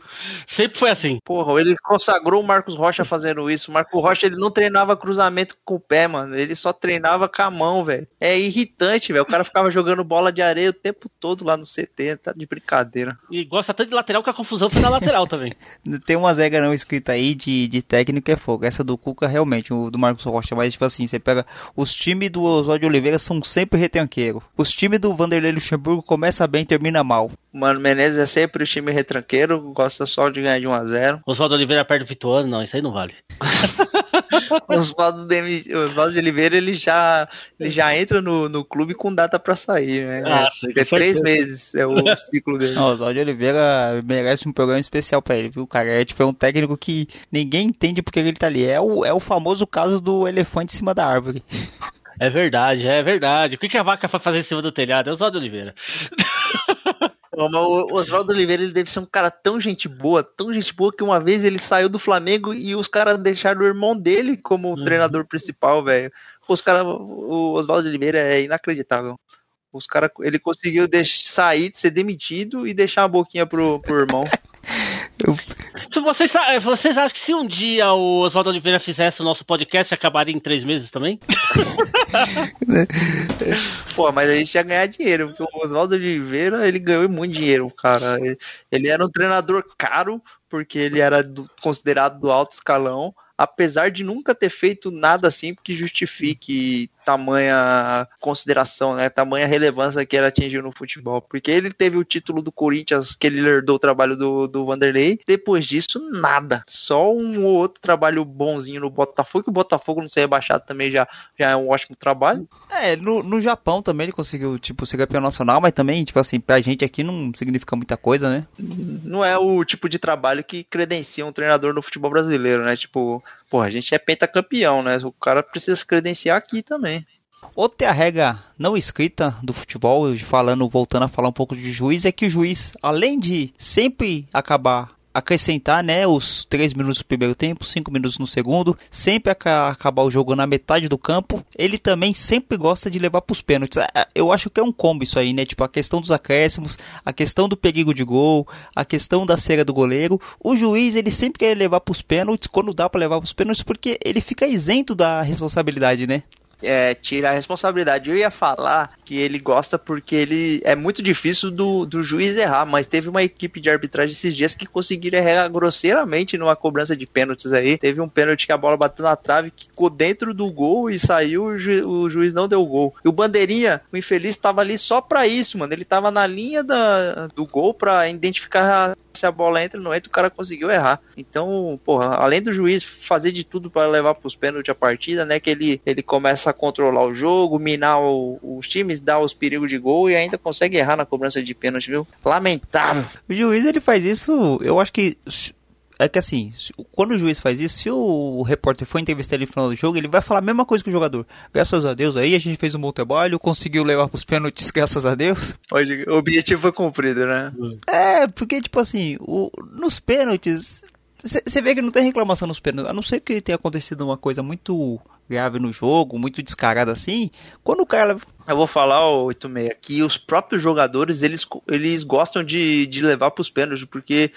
sempre foi assim. Porra, ele consagrou o Marcos Rocha fazendo isso. O Marcos Rocha, ele não treinava cruzamento com o pé, mano. Ele só treinava com a mão, velho. É irritante, velho. O cara ficava jogando bola de areia o tempo todo lá no CT, tá de brincadeira brincadeira. E gosta tanto de lateral que a confusão foi na lateral também. Tem umas regras não escritas aí de, de técnico é fogo. Essa do Cuca, realmente, o do Marcos Rocha. Mas, tipo assim, você pega. Os times do Oswaldo Oliveira são sempre retranqueiro. Os times do Vanderlei Luxemburgo começa bem termina mal. Mano Menezes é sempre o time retranqueiro, gosta só de ganhar de 1 a 0 Oswaldo Oliveira perto do Vituano, não, isso aí não vale. Oswaldo de, Oswaldo de Oliveira, ele já, ele já entra no, no clube com data pra sair, né? Ah, é, é três meses, é o ciclo dele. Não, Oswaldo de Oliveira merece um programa especial pra ele, viu, cara? É tipo, é um técnico que ninguém entende porque ele tá ali. É o, é o famoso caso do elefante em cima da árvore. É verdade, é verdade. O que, que a vaca foi fazer em cima do telhado? É o Oswaldo Oliveira. O Oswaldo Oliveira ele deve ser um cara tão gente boa, tão gente boa, que uma vez ele saiu do Flamengo e os caras deixaram o irmão dele como uhum. treinador principal, velho. Os caras, o Oswaldo Oliveira é inacreditável. Os cara, ele conseguiu deixar, sair, ser demitido e deixar uma boquinha pro, pro irmão. Se vocês, vocês acham que se um dia o Oswaldo Oliveira fizesse o nosso podcast, acabaria em três meses também? Pô, mas a gente ia ganhar dinheiro, porque o Oswaldo Oliveira, ele ganhou muito dinheiro, cara. Ele, ele era um treinador caro, porque ele era do, considerado do alto escalão, apesar de nunca ter feito nada assim que justifique tamanha consideração, né, tamanha relevância que ele atingiu no futebol, porque ele teve o título do Corinthians, que ele herdou o trabalho do, do Vanderlei, depois disso, nada, só um ou outro trabalho bonzinho no Botafogo, que o Botafogo não ser rebaixado também já, já é um ótimo trabalho. É, no, no Japão também ele conseguiu, tipo, ser campeão nacional, mas também, tipo assim, pra gente aqui não significa muita coisa, né? Não é o tipo de trabalho que credencia um treinador no futebol brasileiro, né, tipo, pô, a gente é pentacampeão, né? O cara precisa se credenciar aqui também. Outra regra não escrita do futebol, falando, voltando a falar um pouco de juiz, é que o juiz, além de sempre acabar acrescentar né, os 3 minutos do primeiro tempo, 5 minutos no segundo, sempre acabar o jogo na metade do campo, ele também sempre gosta de levar para os pênaltis. É, é, eu acho que é um combo isso aí, né? Tipo, a questão dos acréscimos, a questão do perigo de gol, a questão da cera do goleiro. O juiz, ele sempre quer levar para os pênaltis, quando dá para levar para os pênaltis, porque ele fica isento da responsabilidade, né? É, tira a responsabilidade. Eu ia falar que ele gosta porque ele é muito difícil do, do juiz errar, mas teve uma equipe de arbitragem esses dias que conseguiram errar grosseiramente numa cobrança de pênaltis aí. Teve um pênalti que a bola bateu na trave, ficou dentro do gol e saiu, o, ju, o juiz não deu gol. E o Bandeirinha, o infeliz, estava ali só pra isso, mano. Ele tava na linha da, do gol pra identificar se a bola entra ou não entra, o cara conseguiu errar. Então, porra, além do juiz fazer de tudo para levar pros pênaltis a partida, né? Que ele, ele começa a controlar o jogo, minar o, os times, dar os perigos de gol e ainda consegue errar na cobrança de pênalti, viu? Lamentável. O juiz ele faz isso, eu acho que é que assim, quando o juiz faz isso, se o repórter for entrevistar ele no final do jogo, ele vai falar a mesma coisa que o jogador. Graças a Deus aí a gente fez um bom trabalho, conseguiu levar pros pênaltis, graças a Deus. O objetivo foi cumprido, né? É, porque tipo assim, o, nos pênaltis, você vê que não tem reclamação nos pênaltis, a não ser que tenha acontecido uma coisa muito grave no jogo, muito descarada assim, quando o cara eu vou falar, o 86, que os próprios jogadores, eles, eles gostam de, de levar para os pênaltis, porque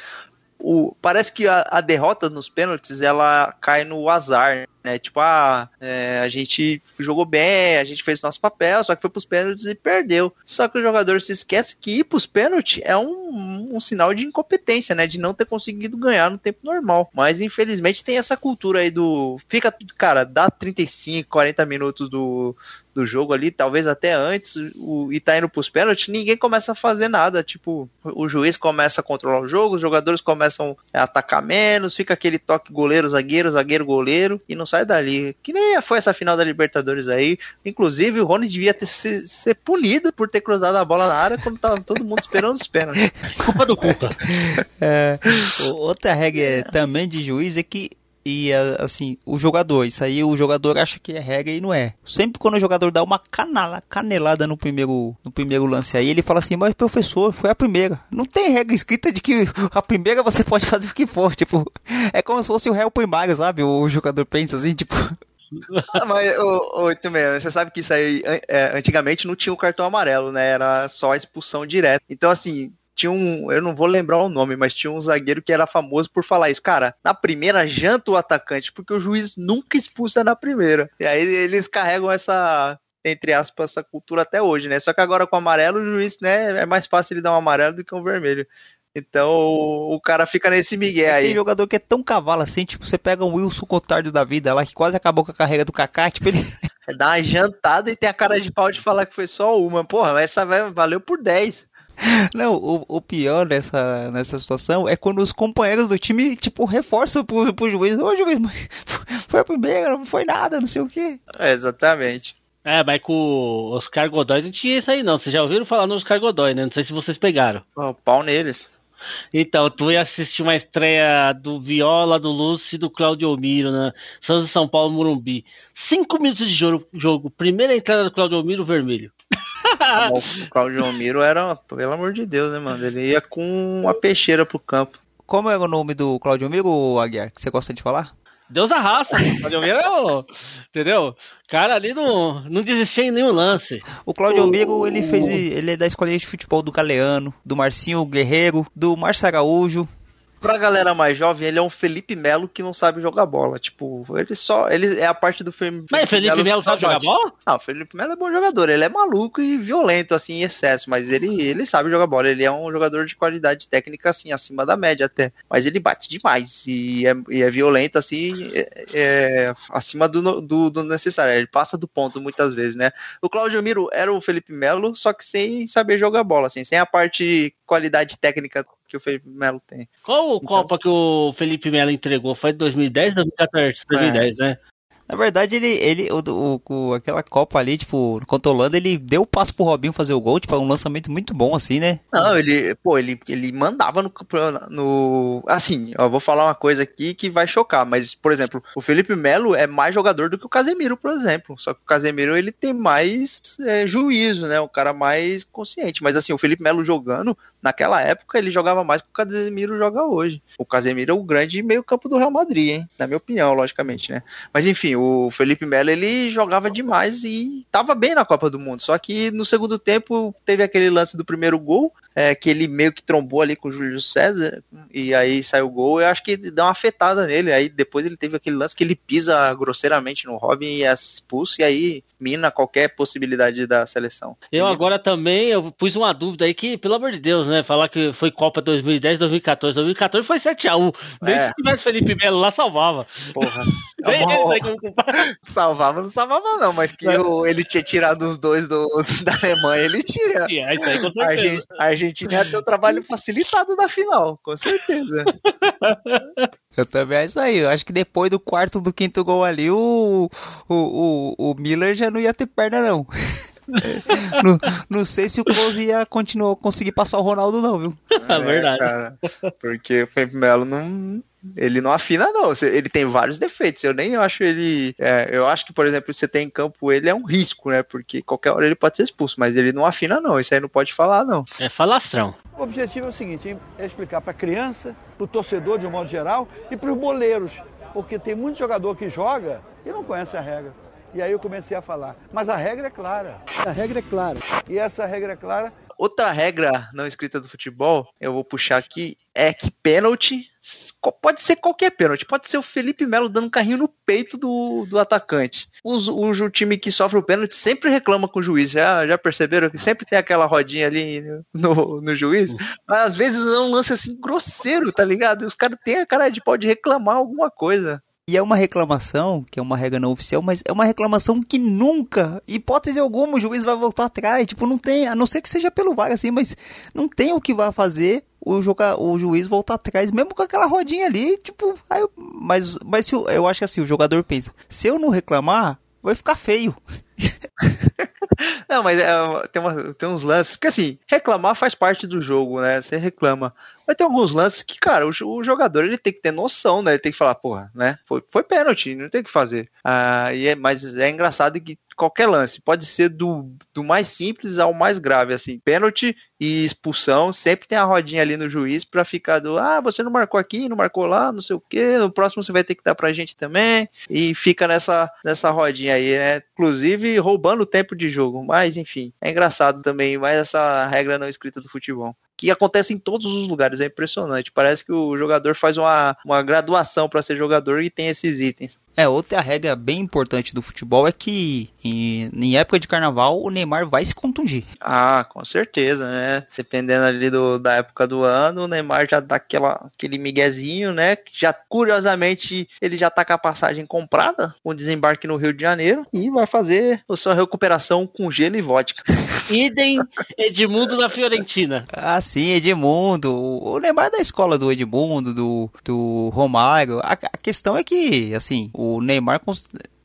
o, parece que a, a, derrota nos pênaltis ela cai no azar. Né? Tipo, ah, é, a gente jogou bem, a gente fez nosso papel, só que foi pros pênaltis e perdeu. Só que o jogador se esquece que ir pros pênaltis é um, um sinal de incompetência, né? De não ter conseguido ganhar no tempo normal. Mas infelizmente tem essa cultura aí do. Fica, cara, dá 35, 40 minutos do, do jogo ali, talvez até antes, o, e tá indo pros pênaltis, ninguém começa a fazer nada. Tipo, o juiz começa a controlar o jogo, os jogadores começam a atacar menos, fica aquele toque goleiro, zagueiro, zagueiro, goleiro, e não sai dali. Que nem foi essa final da Libertadores aí. Inclusive, o Rony devia ter ser, ser punido por ter cruzado a bola na área quando tava todo mundo esperando os pênaltis. Culpa do Cuca. É, outra regra também de juiz é que e assim, o jogador, isso aí o jogador acha que é regra e não é. Sempre quando o jogador dá uma canala, canelada no primeiro, no primeiro lance aí, ele fala assim: Mas professor, foi a primeira. Não tem regra escrita de que a primeira você pode fazer o que for. Tipo, é como se fosse o réu primário, sabe? O jogador pensa assim, tipo. Ah, mas, ô, também, você sabe que isso aí, é, antigamente não tinha o cartão amarelo, né? Era só a expulsão direta. Então, assim, tinha um, eu não vou lembrar o nome, mas tinha um zagueiro que era famoso por falar isso. Cara, na primeira janta o atacante, porque o juiz nunca expulsa na primeira. E aí eles carregam essa, entre aspas, essa cultura até hoje, né? Só que agora com o amarelo, o juiz, né, é mais fácil ele dar um amarelo do que um vermelho. Então o cara fica nesse migué aí. Tem jogador que é tão cavalo assim, tipo, você pega um Wilson Cotardo da vida lá, que quase acabou com a carreira do Kaká, tipo, ele... Dá uma jantada e tem a cara de pau de falar que foi só uma. Porra, essa valeu por 10. Não, o, o, pior nessa, nessa situação é quando os companheiros do time, tipo, reforçam pro, pro juiz. Ô, juiz, foi a primeira, não foi nada, não sei o quê. É, exatamente. É, mas com o Oscar Godoy não tinha isso aí não. Vocês já ouviram falar no Oscar Godoy, né? Não sei se vocês pegaram. O pau neles. Então, tu ia assistir uma estreia do Viola, do Lúcio e do Claudio Miro, né? Santos São Paulo, Morumbi. Cinco minutos de jogo, jogo. Primeira entrada do Claudio Miro, vermelho. o Claudio Miro era, pelo amor de Deus, né, mano? Ele ia com uma peixeira pro campo. Como é o nome do Claudio Miro, Aguiar, que você gosta de falar? Deus a raça, Claudio Miro é o, entendeu? Cara ali não, não desistia em nenhum lance. O Claudio Miro, ele fez, ele é da escolinha de futebol do Galeano, do Marcinho Guerreiro, do Márcio Araújo, pra galera mais jovem, ele é um Felipe Melo que não sabe jogar bola. Tipo, ele só. Ele é a parte do Felipe Mas Felipe Melo sabe jogar bola? Não, o Felipe Melo é bom jogador. Ele é maluco e violento, assim, em excesso. Mas ele, ele sabe jogar bola. Ele é um jogador de qualidade técnica, assim, acima da média até. Mas ele bate demais. E é, e é violento, assim, é, é, acima do, do, do, necessário. Ele passa do ponto muitas vezes, né? O Claudio Miro era o Felipe Melo, só que sem saber jogar bola, assim, sem a parte qualidade técnica que o Felipe Melo tem. Qual então, Copa que o Felipe Melo entregou? Foi 2010 2014? 2010, é. né? Na verdade, ele, ele o, o, aquela Copa ali, tipo, contra a Holanda, ele deu o passo pro Robinho fazer o gol, tipo, é um lançamento muito bom, assim, né? Não, ele, pô, ele, ele mandava no, no. Assim, eu vou falar uma coisa aqui que vai chocar, mas, por exemplo, o Felipe Melo é mais jogador do que o Casemiro, por exemplo. Só que o Casemiro, ele tem mais é, juízo, né? Um cara mais consciente. Mas, assim, o Felipe Melo jogando, naquela época, ele jogava mais que o Casemiro joga hoje. O Casemiro é o grande meio-campo do Real Madrid, hein? Na minha opinião, logicamente, né? Mas, enfim, o Felipe Melo ele jogava demais e estava bem na Copa do Mundo. Só que no segundo tempo teve aquele lance do primeiro gol é, que ele meio que trombou ali com o Júlio César e aí saiu o gol. Eu acho que dá uma afetada nele. Aí depois ele teve aquele lance que ele pisa grosseiramente no Robin e é expulso, e aí mina qualquer possibilidade da seleção. Eu agora também eu pus uma dúvida aí que, pelo amor de Deus, né? Falar que foi Copa 2010, 2014. 2014 foi 7x1. Nem é. se tivesse Felipe Melo lá, salvava. Porra. salvava, não salvava, não, mas que o, ele tinha tirado os dois do, da Alemanha, ele tinha. É, isso aí, com a, gente, a Argentina ia ter o trabalho facilitado na final, com certeza. Eu também é isso aí. Eu acho que depois do quarto do quinto gol ali, o, o, o, o Miller já não ia ter perna, não. não, não, sei se o Close ia continuar conseguir passar o Ronaldo, não, viu? É, verdade. Cara, porque o Felipe Melo não, ele não afina, não. Ele tem vários defeitos. Eu nem acho ele. É, eu acho que, por exemplo, você tem em campo ele é um risco, né? Porque qualquer hora ele pode ser expulso, mas ele não afina, não. Isso aí não pode falar, não. É falastrão. O objetivo é o seguinte: é explicar para a criança, para o torcedor de um modo geral e para os boleiros. Porque tem muito jogador que joga e não conhece a regra. E aí eu comecei a falar. Mas a regra é clara. A regra é clara. E essa regra é clara outra regra não escrita do futebol, eu vou puxar aqui, é que pênalti pode ser qualquer pênalti, pode ser o Felipe Melo dando carrinho no peito do, do atacante. O, o, time que sofre o pênalti sempre reclama com o juiz, já, já perceberam que sempre tem aquela rodinha ali no, no juiz? Mas às vezes é um lance assim grosseiro, tá ligado? E os caras têm a cara de pode reclamar alguma coisa. E é uma reclamação, que é uma regra não oficial, mas é uma reclamação que nunca, hipótese alguma, o juiz vai voltar atrás. Tipo, não tem, a não ser que seja pelo VAR, assim, mas não tem o que vai fazer o, joga, o juiz voltar atrás, mesmo com aquela rodinha ali, tipo, aí, mas, mas eu, eu acho que assim, o jogador pensa, se eu não reclamar, vai ficar feio. Não, mas é, tem, uma, tem uns lances. Porque assim, reclamar faz parte do jogo, né? Você reclama. Mas tem alguns lances que, cara, o, o, jogador ele tem que ter noção, né? Ele tem que falar, porra, né? Foi, foi pênalti, não tem o que fazer. Ah, e é, mas é engraçado que qualquer lance, pode ser do, do mais simples ao mais grave, assim, pênalti e expulsão, sempre tem a rodinha ali no juiz para ficar do, ah, você não marcou aqui, não marcou lá, não sei o que, no próximo você vai ter que dar pra gente também, e fica nessa, nessa rodinha aí, né, inclusive roubando o tempo de jogo, mas enfim, é engraçado também, mas essa regra não escrita do futebol que acontece em todos os lugares, é impressionante. Parece que o jogador faz uma, uma graduação para ser jogador e tem esses itens. É, outra regra bem importante do futebol é que em, em, época de carnaval o Neymar vai se contundir. Ah, com certeza, né? Dependendo ali do, da época do ano, o Neymar já dá aquela, aquele miguezinho, né? Já curiosamente ele já tá com a passagem comprada, com desembarque no Rio de Janeiro e vai fazer a sua recuperação com gelo e vodka. Idem Edmundo na Fiorentina. Ah, sim, Edmundo. O Neymar é da escola do Edmundo, do, do Romário. A, a questão é que, assim, o Neymar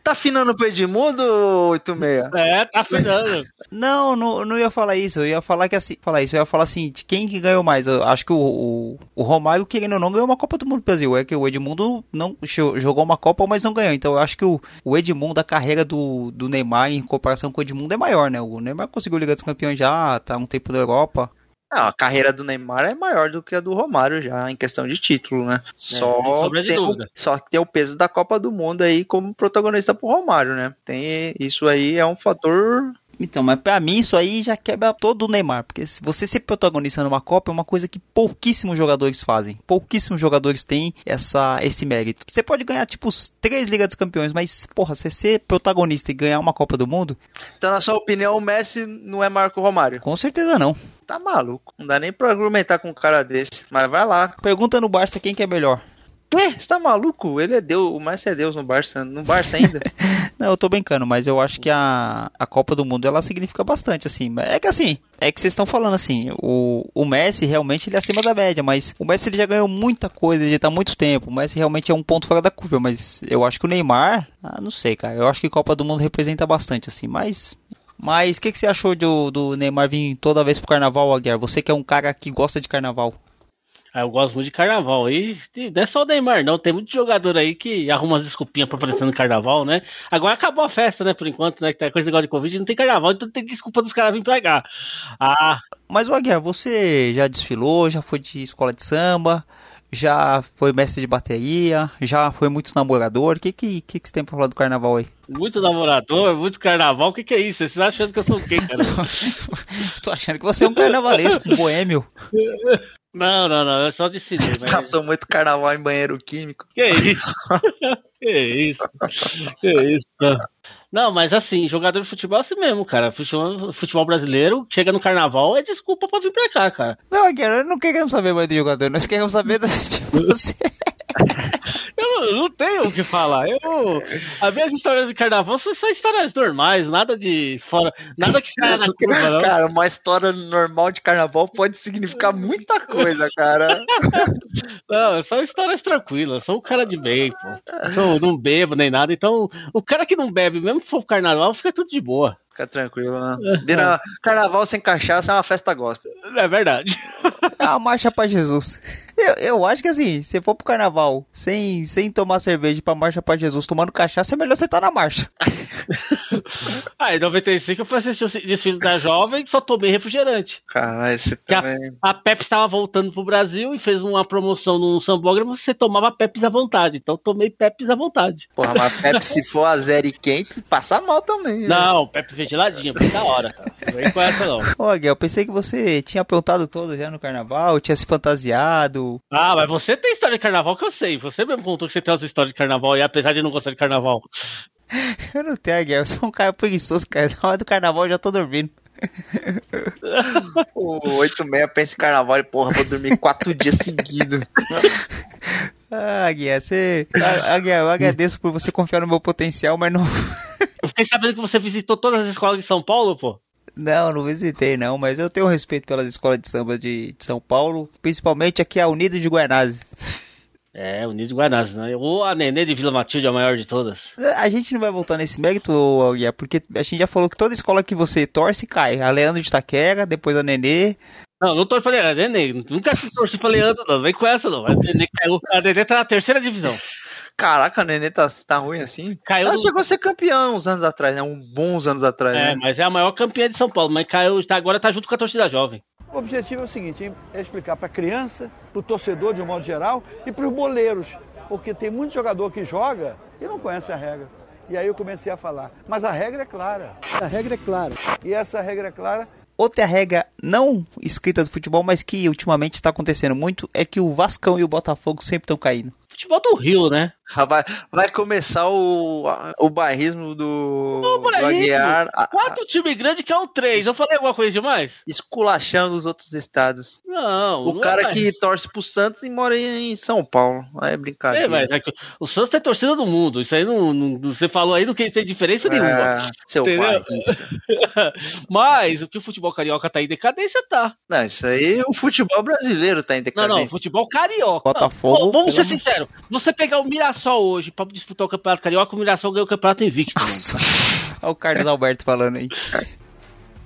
Tá afinando pro Edmundo, 86? É, tá afinando. não, não, não ia falar isso. Eu ia falar que assim, falar isso. Eu ia falar assim, de quem que ganhou mais. Eu acho que o, o, o Romário, querendo ou não, ganhou uma Copa do Mundo do Brasil. É que o Edmundo não jogou uma Copa, mas não ganhou. Então eu acho que o, o Edmundo, a carreira do, do Neymar em comparação com o Edmundo é maior, né? O Neymar conseguiu Liga dos Campeões já, tá um tempo na Europa. Não, a carreira do Neymar é maior do que a do Romário já, em questão de título, né? É, só, tem o, só que tem o peso da Copa do Mundo aí como protagonista pro Romário, né? Tem, isso aí é um fator então, mas pra mim isso aí já quebra todo o Neymar. Porque se você ser protagonista numa Copa é uma coisa que pouquíssimos jogadores fazem. Pouquíssimos jogadores têm essa, esse mérito. Você pode ganhar, tipo, três Ligas dos Campeões, mas, porra, você ser protagonista e ganhar uma Copa do Mundo. Então, na sua opinião, o Messi não é Marco Romário? Com certeza não. Tá maluco. Não dá nem pra argumentar com um cara desse. Mas vai lá. Pergunta no Barça quem que é melhor. Ué, você tá maluco? Ele é Deus, o Messi é Deus no Barça, no Barça ainda. Não, eu tô brincando, mas eu acho que a, a Copa do Mundo ela significa bastante, assim. É que assim, é que vocês estão falando assim, o, o Messi realmente ele é acima da média, mas o Messi ele já ganhou muita coisa, ele tá há muito tempo. O Messi realmente é um ponto fora da curva, mas eu acho que o Neymar, ah, não sei, cara. Eu acho que Copa do Mundo representa bastante, assim, mas. Mas o que, que você achou do, do Neymar vir toda vez pro carnaval, Aguiar? Você que é um cara que gosta de carnaval. Ah, eu gosto muito de carnaval. E não é só o Neymar, não. Tem muito jogador aí que arruma umas desculpinhas pra aparecer no carnaval, né? Agora acabou a festa, né? Por enquanto, né? Que tá coisa igual de Covid, não tem carnaval, então tem desculpa dos caras virem pra cá. Ah. Mas, Aguiar, você já desfilou, já foi de escola de samba, já foi mestre de bateria, já foi muito namorador. O que, que, que, que você tem pra falar do carnaval aí? Muito namorador, muito carnaval, o que, que é isso? Vocês achando que eu sou o quê, cara? Tô achando que você é um carnavalesco, um boêmio. Não, não, não, eu só decidei. Mas... Passou muito carnaval em banheiro químico. Que isso? que isso? Que isso? Não, mas assim, jogador de futebol é assim mesmo, cara. Futebol, futebol brasileiro, chega no carnaval, é desculpa pra vir pra cá, cara. Não, eu não queremos saber mais do jogador, nós queremos saber da, de você. Eu não tenho o que falar. Eu, as minhas histórias de carnaval são só histórias normais, nada de fora, nada que saia na curva, não. Cara, uma história normal de carnaval pode significar muita coisa, cara. Não, são histórias tranquilas. Eu sou um cara de bem, pô. Não bebo nem nada. Então, o cara que não bebe, mesmo que for pro carnaval, fica tudo de boa. Fica tranquilo, né? Vira carnaval sem cachaça é uma festa gospel. É verdade. É uma marcha pra Jesus. Eu, eu acho que assim, se for pro carnaval sem, sem tomar cerveja pra marcha pra Jesus tomando cachaça, é melhor você estar tá na marcha. Ah, em 95 eu fui assistir o desfile da jovem e só tomei refrigerante. Caralho, você Que a, também. a Pepsi estava voltando pro Brasil e fez uma promoção no sambógrafo, você tomava Pepsi à vontade. Então eu tomei Pepsi à vontade. Porra, mas Pepsi se for a zero e quente, passa mal também. né? Não, Pepsi veio geladinha, bem da hora, cara. Não vem com essa não. Ô, Aguiar, eu pensei que você tinha aprontado todo já no carnaval, tinha se fantasiado. Ah, mas você tem história de carnaval que eu sei. Você mesmo contou que você tem umas histórias de carnaval e apesar de não gostar de carnaval. Eu não tenho, Aguiar, eu sou um cara preguiçoso, cara. Na hora do carnaval eu já tô dormindo. O 86 pensa em carnaval e, porra, vou dormir quatro dias seguidos. Ah, Aguiar, você. Ah, Aguiar, eu agradeço por você confiar no meu potencial, mas não. Eu fiquei sabendo que você visitou todas as escolas de São Paulo, pô. Não, não visitei não, mas eu tenho respeito pelas escolas de samba de, de São Paulo, principalmente aqui a Unido de Guanazes. É, o Nido Guanás, né? Ou a Nenê de Vila Matilde, a maior de todas. A gente não vai voltar nesse mérito, Aguiar, porque a gente já falou que toda escola que você torce cai. A Leandro de Taquera, depois a Nenê. Não, não tô falando, a Nenê. Nunca se torci pra Leandro, não. Vem com essa, não. A Nenê caiu. A Nenê tá na terceira divisão. Caraca, a Nenê tá, tá ruim assim? Caiu Ela do- chegou a ser campeã uns anos atrás, né? Um bons anos atrás, É, né? mas é a maior campeã de São Paulo. Mas caiu, tá, agora tá junto com a torcida jovem. O objetivo é o seguinte, hein? é explicar para a criança, para o torcedor de um modo geral e para os boleiros, porque tem muito jogador que joga e não conhece a regra. E aí eu comecei a falar, mas a regra é clara. A regra é clara. E essa regra é clara Outra regra não escrita do futebol, mas que ultimamente está acontecendo muito, é que o Vascão e o Botafogo sempre estão caindo. Futebol do Rio, né? Vai, vai começar o, o barrismo do, do barrismo? Aguiar Quatro time grande que é um três. Eu falei alguma coisa demais? esculachando os outros estados. Não. O não cara é, que torce pro Santos e mora em São Paulo. Aí é brincadeira. É, mas é que o Santos tem torcida do mundo. Isso aí não, não- você falou aí não tem tem diferença nenhuma. É, seu barrista. Mas o que o futebol carioca tá em decadência, tá. Não, isso aí o futebol brasileiro tá em Não, decadência. não, futebol carioca. Botafogo, Não, vamos ser sinceros. Você pegar o Mirassol hoje pra disputar o Campeonato Carioca, o Mirassol ganhou o Campeonato invicto. Nossa. Olha o Carlos Alberto falando aí.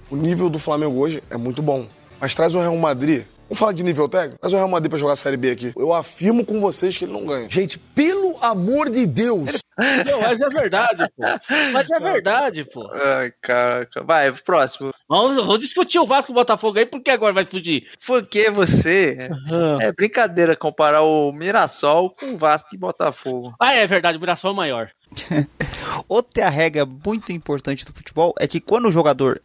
O nível do Flamengo hoje é muito bom. Mas traz o Real Madrid. Vamos falar de nível técnico? Traz o Real Madrid pra jogar a Série B aqui. Eu afirmo com vocês que ele não ganha. Gente, pelo amor de Deus. Não, mas é verdade, pô. Mas é verdade, pô. Ai, caraca. Vai, próximo. Vamos, vamos discutir o Vasco e o Botafogo aí, porque agora vai fugir. Porque você. É brincadeira comparar o Mirassol com o Vasco e Botafogo. Ah, é verdade, o Mirassol é maior. Outra regra muito importante do futebol é que quando o jogador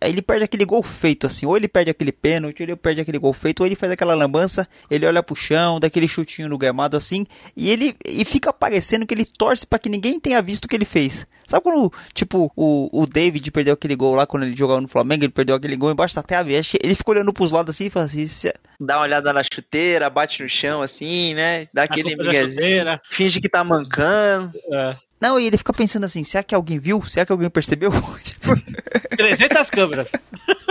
ele perde aquele gol feito assim, ou ele perde aquele pênalti, ou ele perde aquele gol feito, ou ele faz aquela lambança, ele olha pro chão, dá aquele chutinho no gramado assim, e ele e fica parecendo que ele torce pra que ninguém tenha visto o que ele fez. Sabe quando, tipo, o, o David perdeu aquele gol lá quando ele jogava no Flamengo, ele perdeu aquele gol embaixo da trave, acho que ele ficou olhando pros lados assim e fala assim, "Se- Dá uma olhada na chuteira, bate no chão assim, né? Dá aquele culpa da miguezinho. Finge que tá mancando. É. não, e ele fica pensando assim, será que alguém viu? Será que alguém percebeu? tipo, 300 câmeras.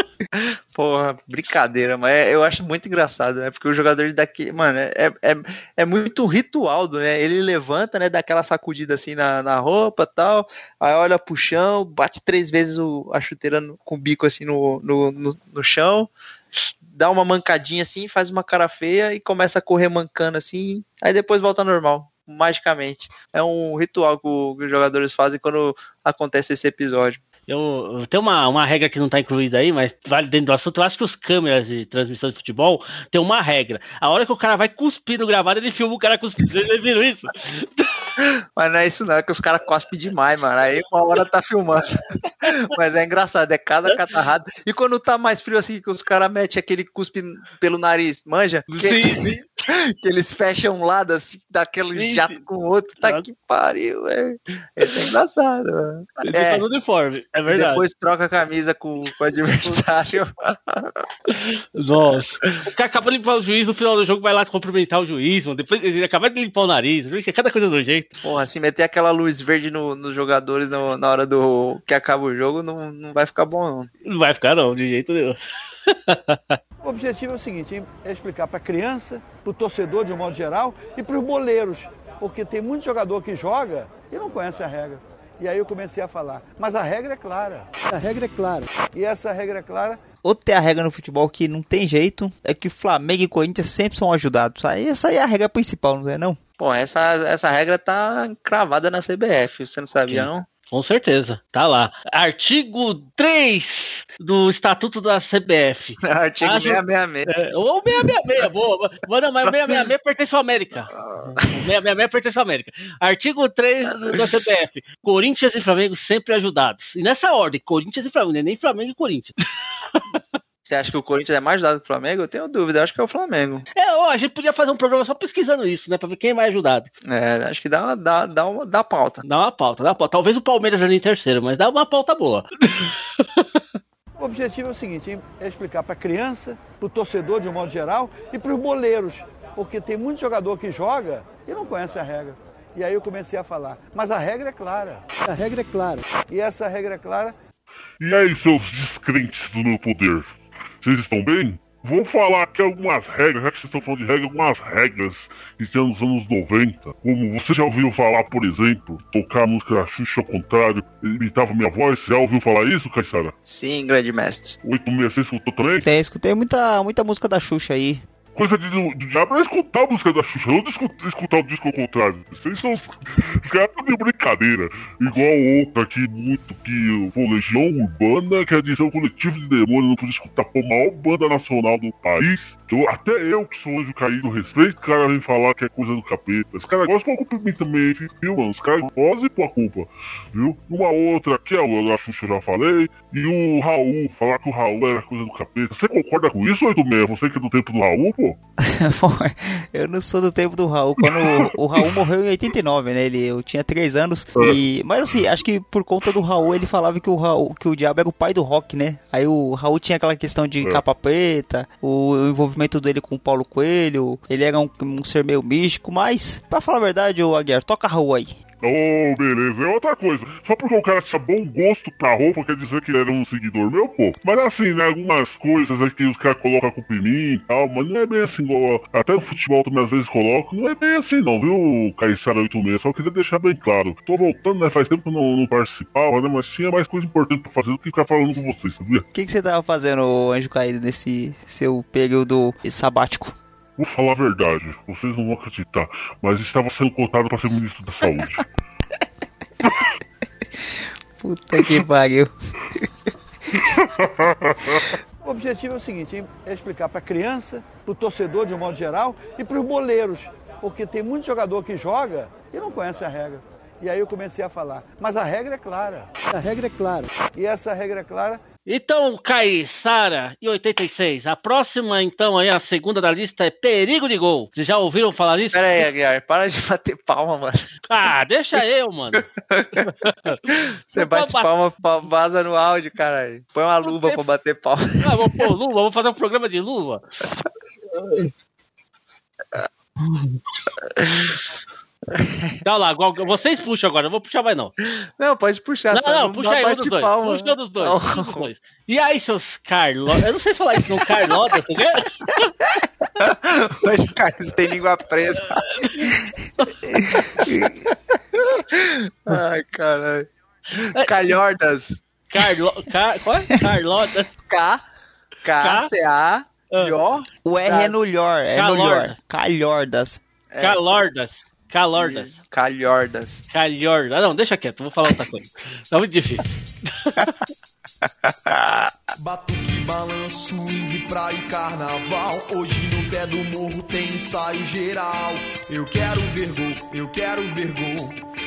Porra, brincadeira, mas é- eu acho muito engraçado, né? Porque o jogador daqui, mano, é, é, é muito ritual, né? Ele levanta, né? Dá aquela sacudida assim na, na roupa tal, aí olha pro chão, bate três vezes o, a chuteira no- com o bico assim no, no, no, no chão, dá uma mancadinha assim, faz uma cara feia e começa a correr mancando assim, aí depois volta normal. Magicamente. É um ritual que os jogadores fazem quando acontece esse episódio. Eu, eu tenho uma, uma regra que não tá incluída aí, mas vale dentro do assunto. Eu acho que os câmeras de transmissão de futebol tem uma regra. A hora que o cara vai cuspir no gravado, ele filma o cara cuspindo. Vocês viram isso? Mas não é isso não, é que os caras cospem demais, mano. Aí uma hora tá filmando. Mas é engraçado, é cada catarrada. E quando tá mais frio assim, que os caras metem aquele cuspe pelo nariz, manja? Que, Sim, que eles fecham um lado assim, dá aquele Sim, jato com o outro. Tá que pariu, velho. Isso é engraçado, mano. Ele É, tá no uniforme. É verdade. depois troca a camisa com, com o adversário. Nossa. O cara acaba de limpar o juiz, no final do jogo vai lá cumprimentar o juiz, mano. Depois ele acaba de limpar o nariz. É cada coisa do jeito. Porra, se meter aquela luz verde no- nos jogadores no- na hora do que acaba o jogo, não, não vai ficar bom, não. Não vai ficar, não, de jeito nenhum. O objetivo é o seguinte, é explicar para a criança, para o torcedor de um modo geral e para os boleiros, porque tem muito jogador que joga e não conhece a regra. E aí eu comecei a falar, mas a regra é clara. A regra é clara. E essa regra é clara Outra regra no futebol que não tem jeito é que Flamengo e Corinthians sempre são ajudados. Essa aí é a regra principal, não é não? Pô, essa, essa regra tá cravada na CBF, você não sabia, Sim. não? Com certeza, tá lá. Artigo 3 do Estatuto da CBF. Artigo Acho- 666. É, ou 666, boa. Mas não, mas 666 pertence ao América. 666 pertence ao América. Artigo 3 do- da CBF. Corinthians e Flamengo sempre ajudados. E nessa ordem, Corinthians e Flamengo, não é nem Flamengo e Corinthians. Você acha que o Corinthians é mais ajudado que o Flamengo? Eu tenho dúvida, eu acho que é o Flamengo. É, ó, a gente podia fazer um programa só pesquisando isso, né? Pra ver quem é mais ajudado. É, acho que dá, uma- dá, dá, uma, dá pauta. Dá uma pauta, dá uma pauta. Talvez o Palmeiras ali em terceiro, mas dá uma pauta boa. O objetivo é o seguinte, é explicar para a criança, para o torcedor de um modo geral e para os boleiros, porque tem muito jogador que joga e não conhece a regra. E aí eu comecei a falar, mas a regra é clara. A regra é clara. E essa regra é clara E aí, seus descrentes do meu poder? Vocês estão bem? Vou falar aqui algumas regras, já que vocês estão falando de regras, algumas regras que tinham nos anos 90. Como você já ouviu falar, por exemplo, tocar a música da Xuxa ao contrário, imitava minha voz. Já ouviu falar isso, Caissara? Sim, grande mestre. 866 escutou também? Tem, escutei muita, muita música da Xuxa aí. Coisa de, do diabo é escutar a música da Xuxa, não escutar, escutar o disco ao contrário. Vocês são os, os caras de brincadeira. Igual outra aqui, muito que o Legião Urbana quer dizer o coletivo de demônios, não podia escutar pô, a maior banda nacional do país. Eu, até eu, que sou anjo caído, respeito, o cara vem falar que é coisa do capeta. Os caras gostam de culpa de mim também, viu, mano? Os caras gostam de pôr a culpa, viu? Uma outra, que é o da Xuxa, eu já falei. E o Raul, falar que o Raul era coisa do capeta. Você concorda com isso, 86? Você que é do tempo do Raul, pô? eu não sou do tempo do Raul. Quando o, o Raul morreu em 89, né? Ele, eu tinha 3 anos. E, mas assim, acho que por conta do Raul, ele falava que o Raul, que o diabo era o pai do rock, né? Aí o Raul tinha aquela questão de É. capa preta, o envolvimento dele com o Paulo Coelho. Ele era um, um ser meio místico, mas, pra falar a verdade, o Aguiar, toca Raul aí. Oh, beleza, é outra coisa. Só porque o cara tinha bom gosto pra roupa quer dizer que era um seguidor meu, pô. Mas assim, né, algumas coisas aqui os caras colocam culpa em mim e tal, mas não é bem assim, igual, até no futebol também às vezes colocam, não é bem assim não, viu, Caissara 86, só queria deixar bem claro. Tô voltando, né, faz tempo que não, não participava, né, mas tinha mais coisa importante pra fazer do que ficar falando com vocês, sabia? O que, que você tava fazendo, Anjo Caído, nesse seu período sabático? Vou falar a verdade, vocês não vão acreditar, mas estava sendo cotado pra ser ministro da saúde. Puta que pariu. O objetivo é o seguinte, é explicar para a criança, para o torcedor de um modo geral e para os boleiros, porque tem muito jogador que joga e não conhece a regra. E aí eu comecei a falar, mas a regra é clara. A regra é clara. E essa regra é clara Então, Caissara e 86. A próxima, então, aí, a segunda da lista é Perigo de Gol. Vocês já ouviram falar isso? Pera aí, Aguiar, para de bater palma, mano. Ah, deixa eu, mano. Você bate palma, pa- vaza no áudio, caralho. Põe uma luva pra bater palma. Ah, vou pôr luva, vou fazer um programa de luva. Dá lá, vocês puxam agora, eu vou puxar mais não. Não, pode puxar, Não, só não, não puxa aí um dos dois. palma. Puxa um dos dois. Não. um dos dois. E aí, seus Carlos? Eu não sei falar isso, não, Carlota, você quer? Mas, cara, você tem língua presa. Ai, caralho. Calhordas. Carlo... Car... Qual é? Carlota. K, K, C, A, I, O. O R é no lhor, é no lhor. Calhordas. É. Calordas. Calordas. Calhordas. Calhordas. Não, deixa quieto, vou falar outra coisa. Tá muito difícil. Batuque, balanço, swing, praia e carnaval. Hoje no pé do morro tem ensaio geral. Eu quero ver gol, eu quero ver gol.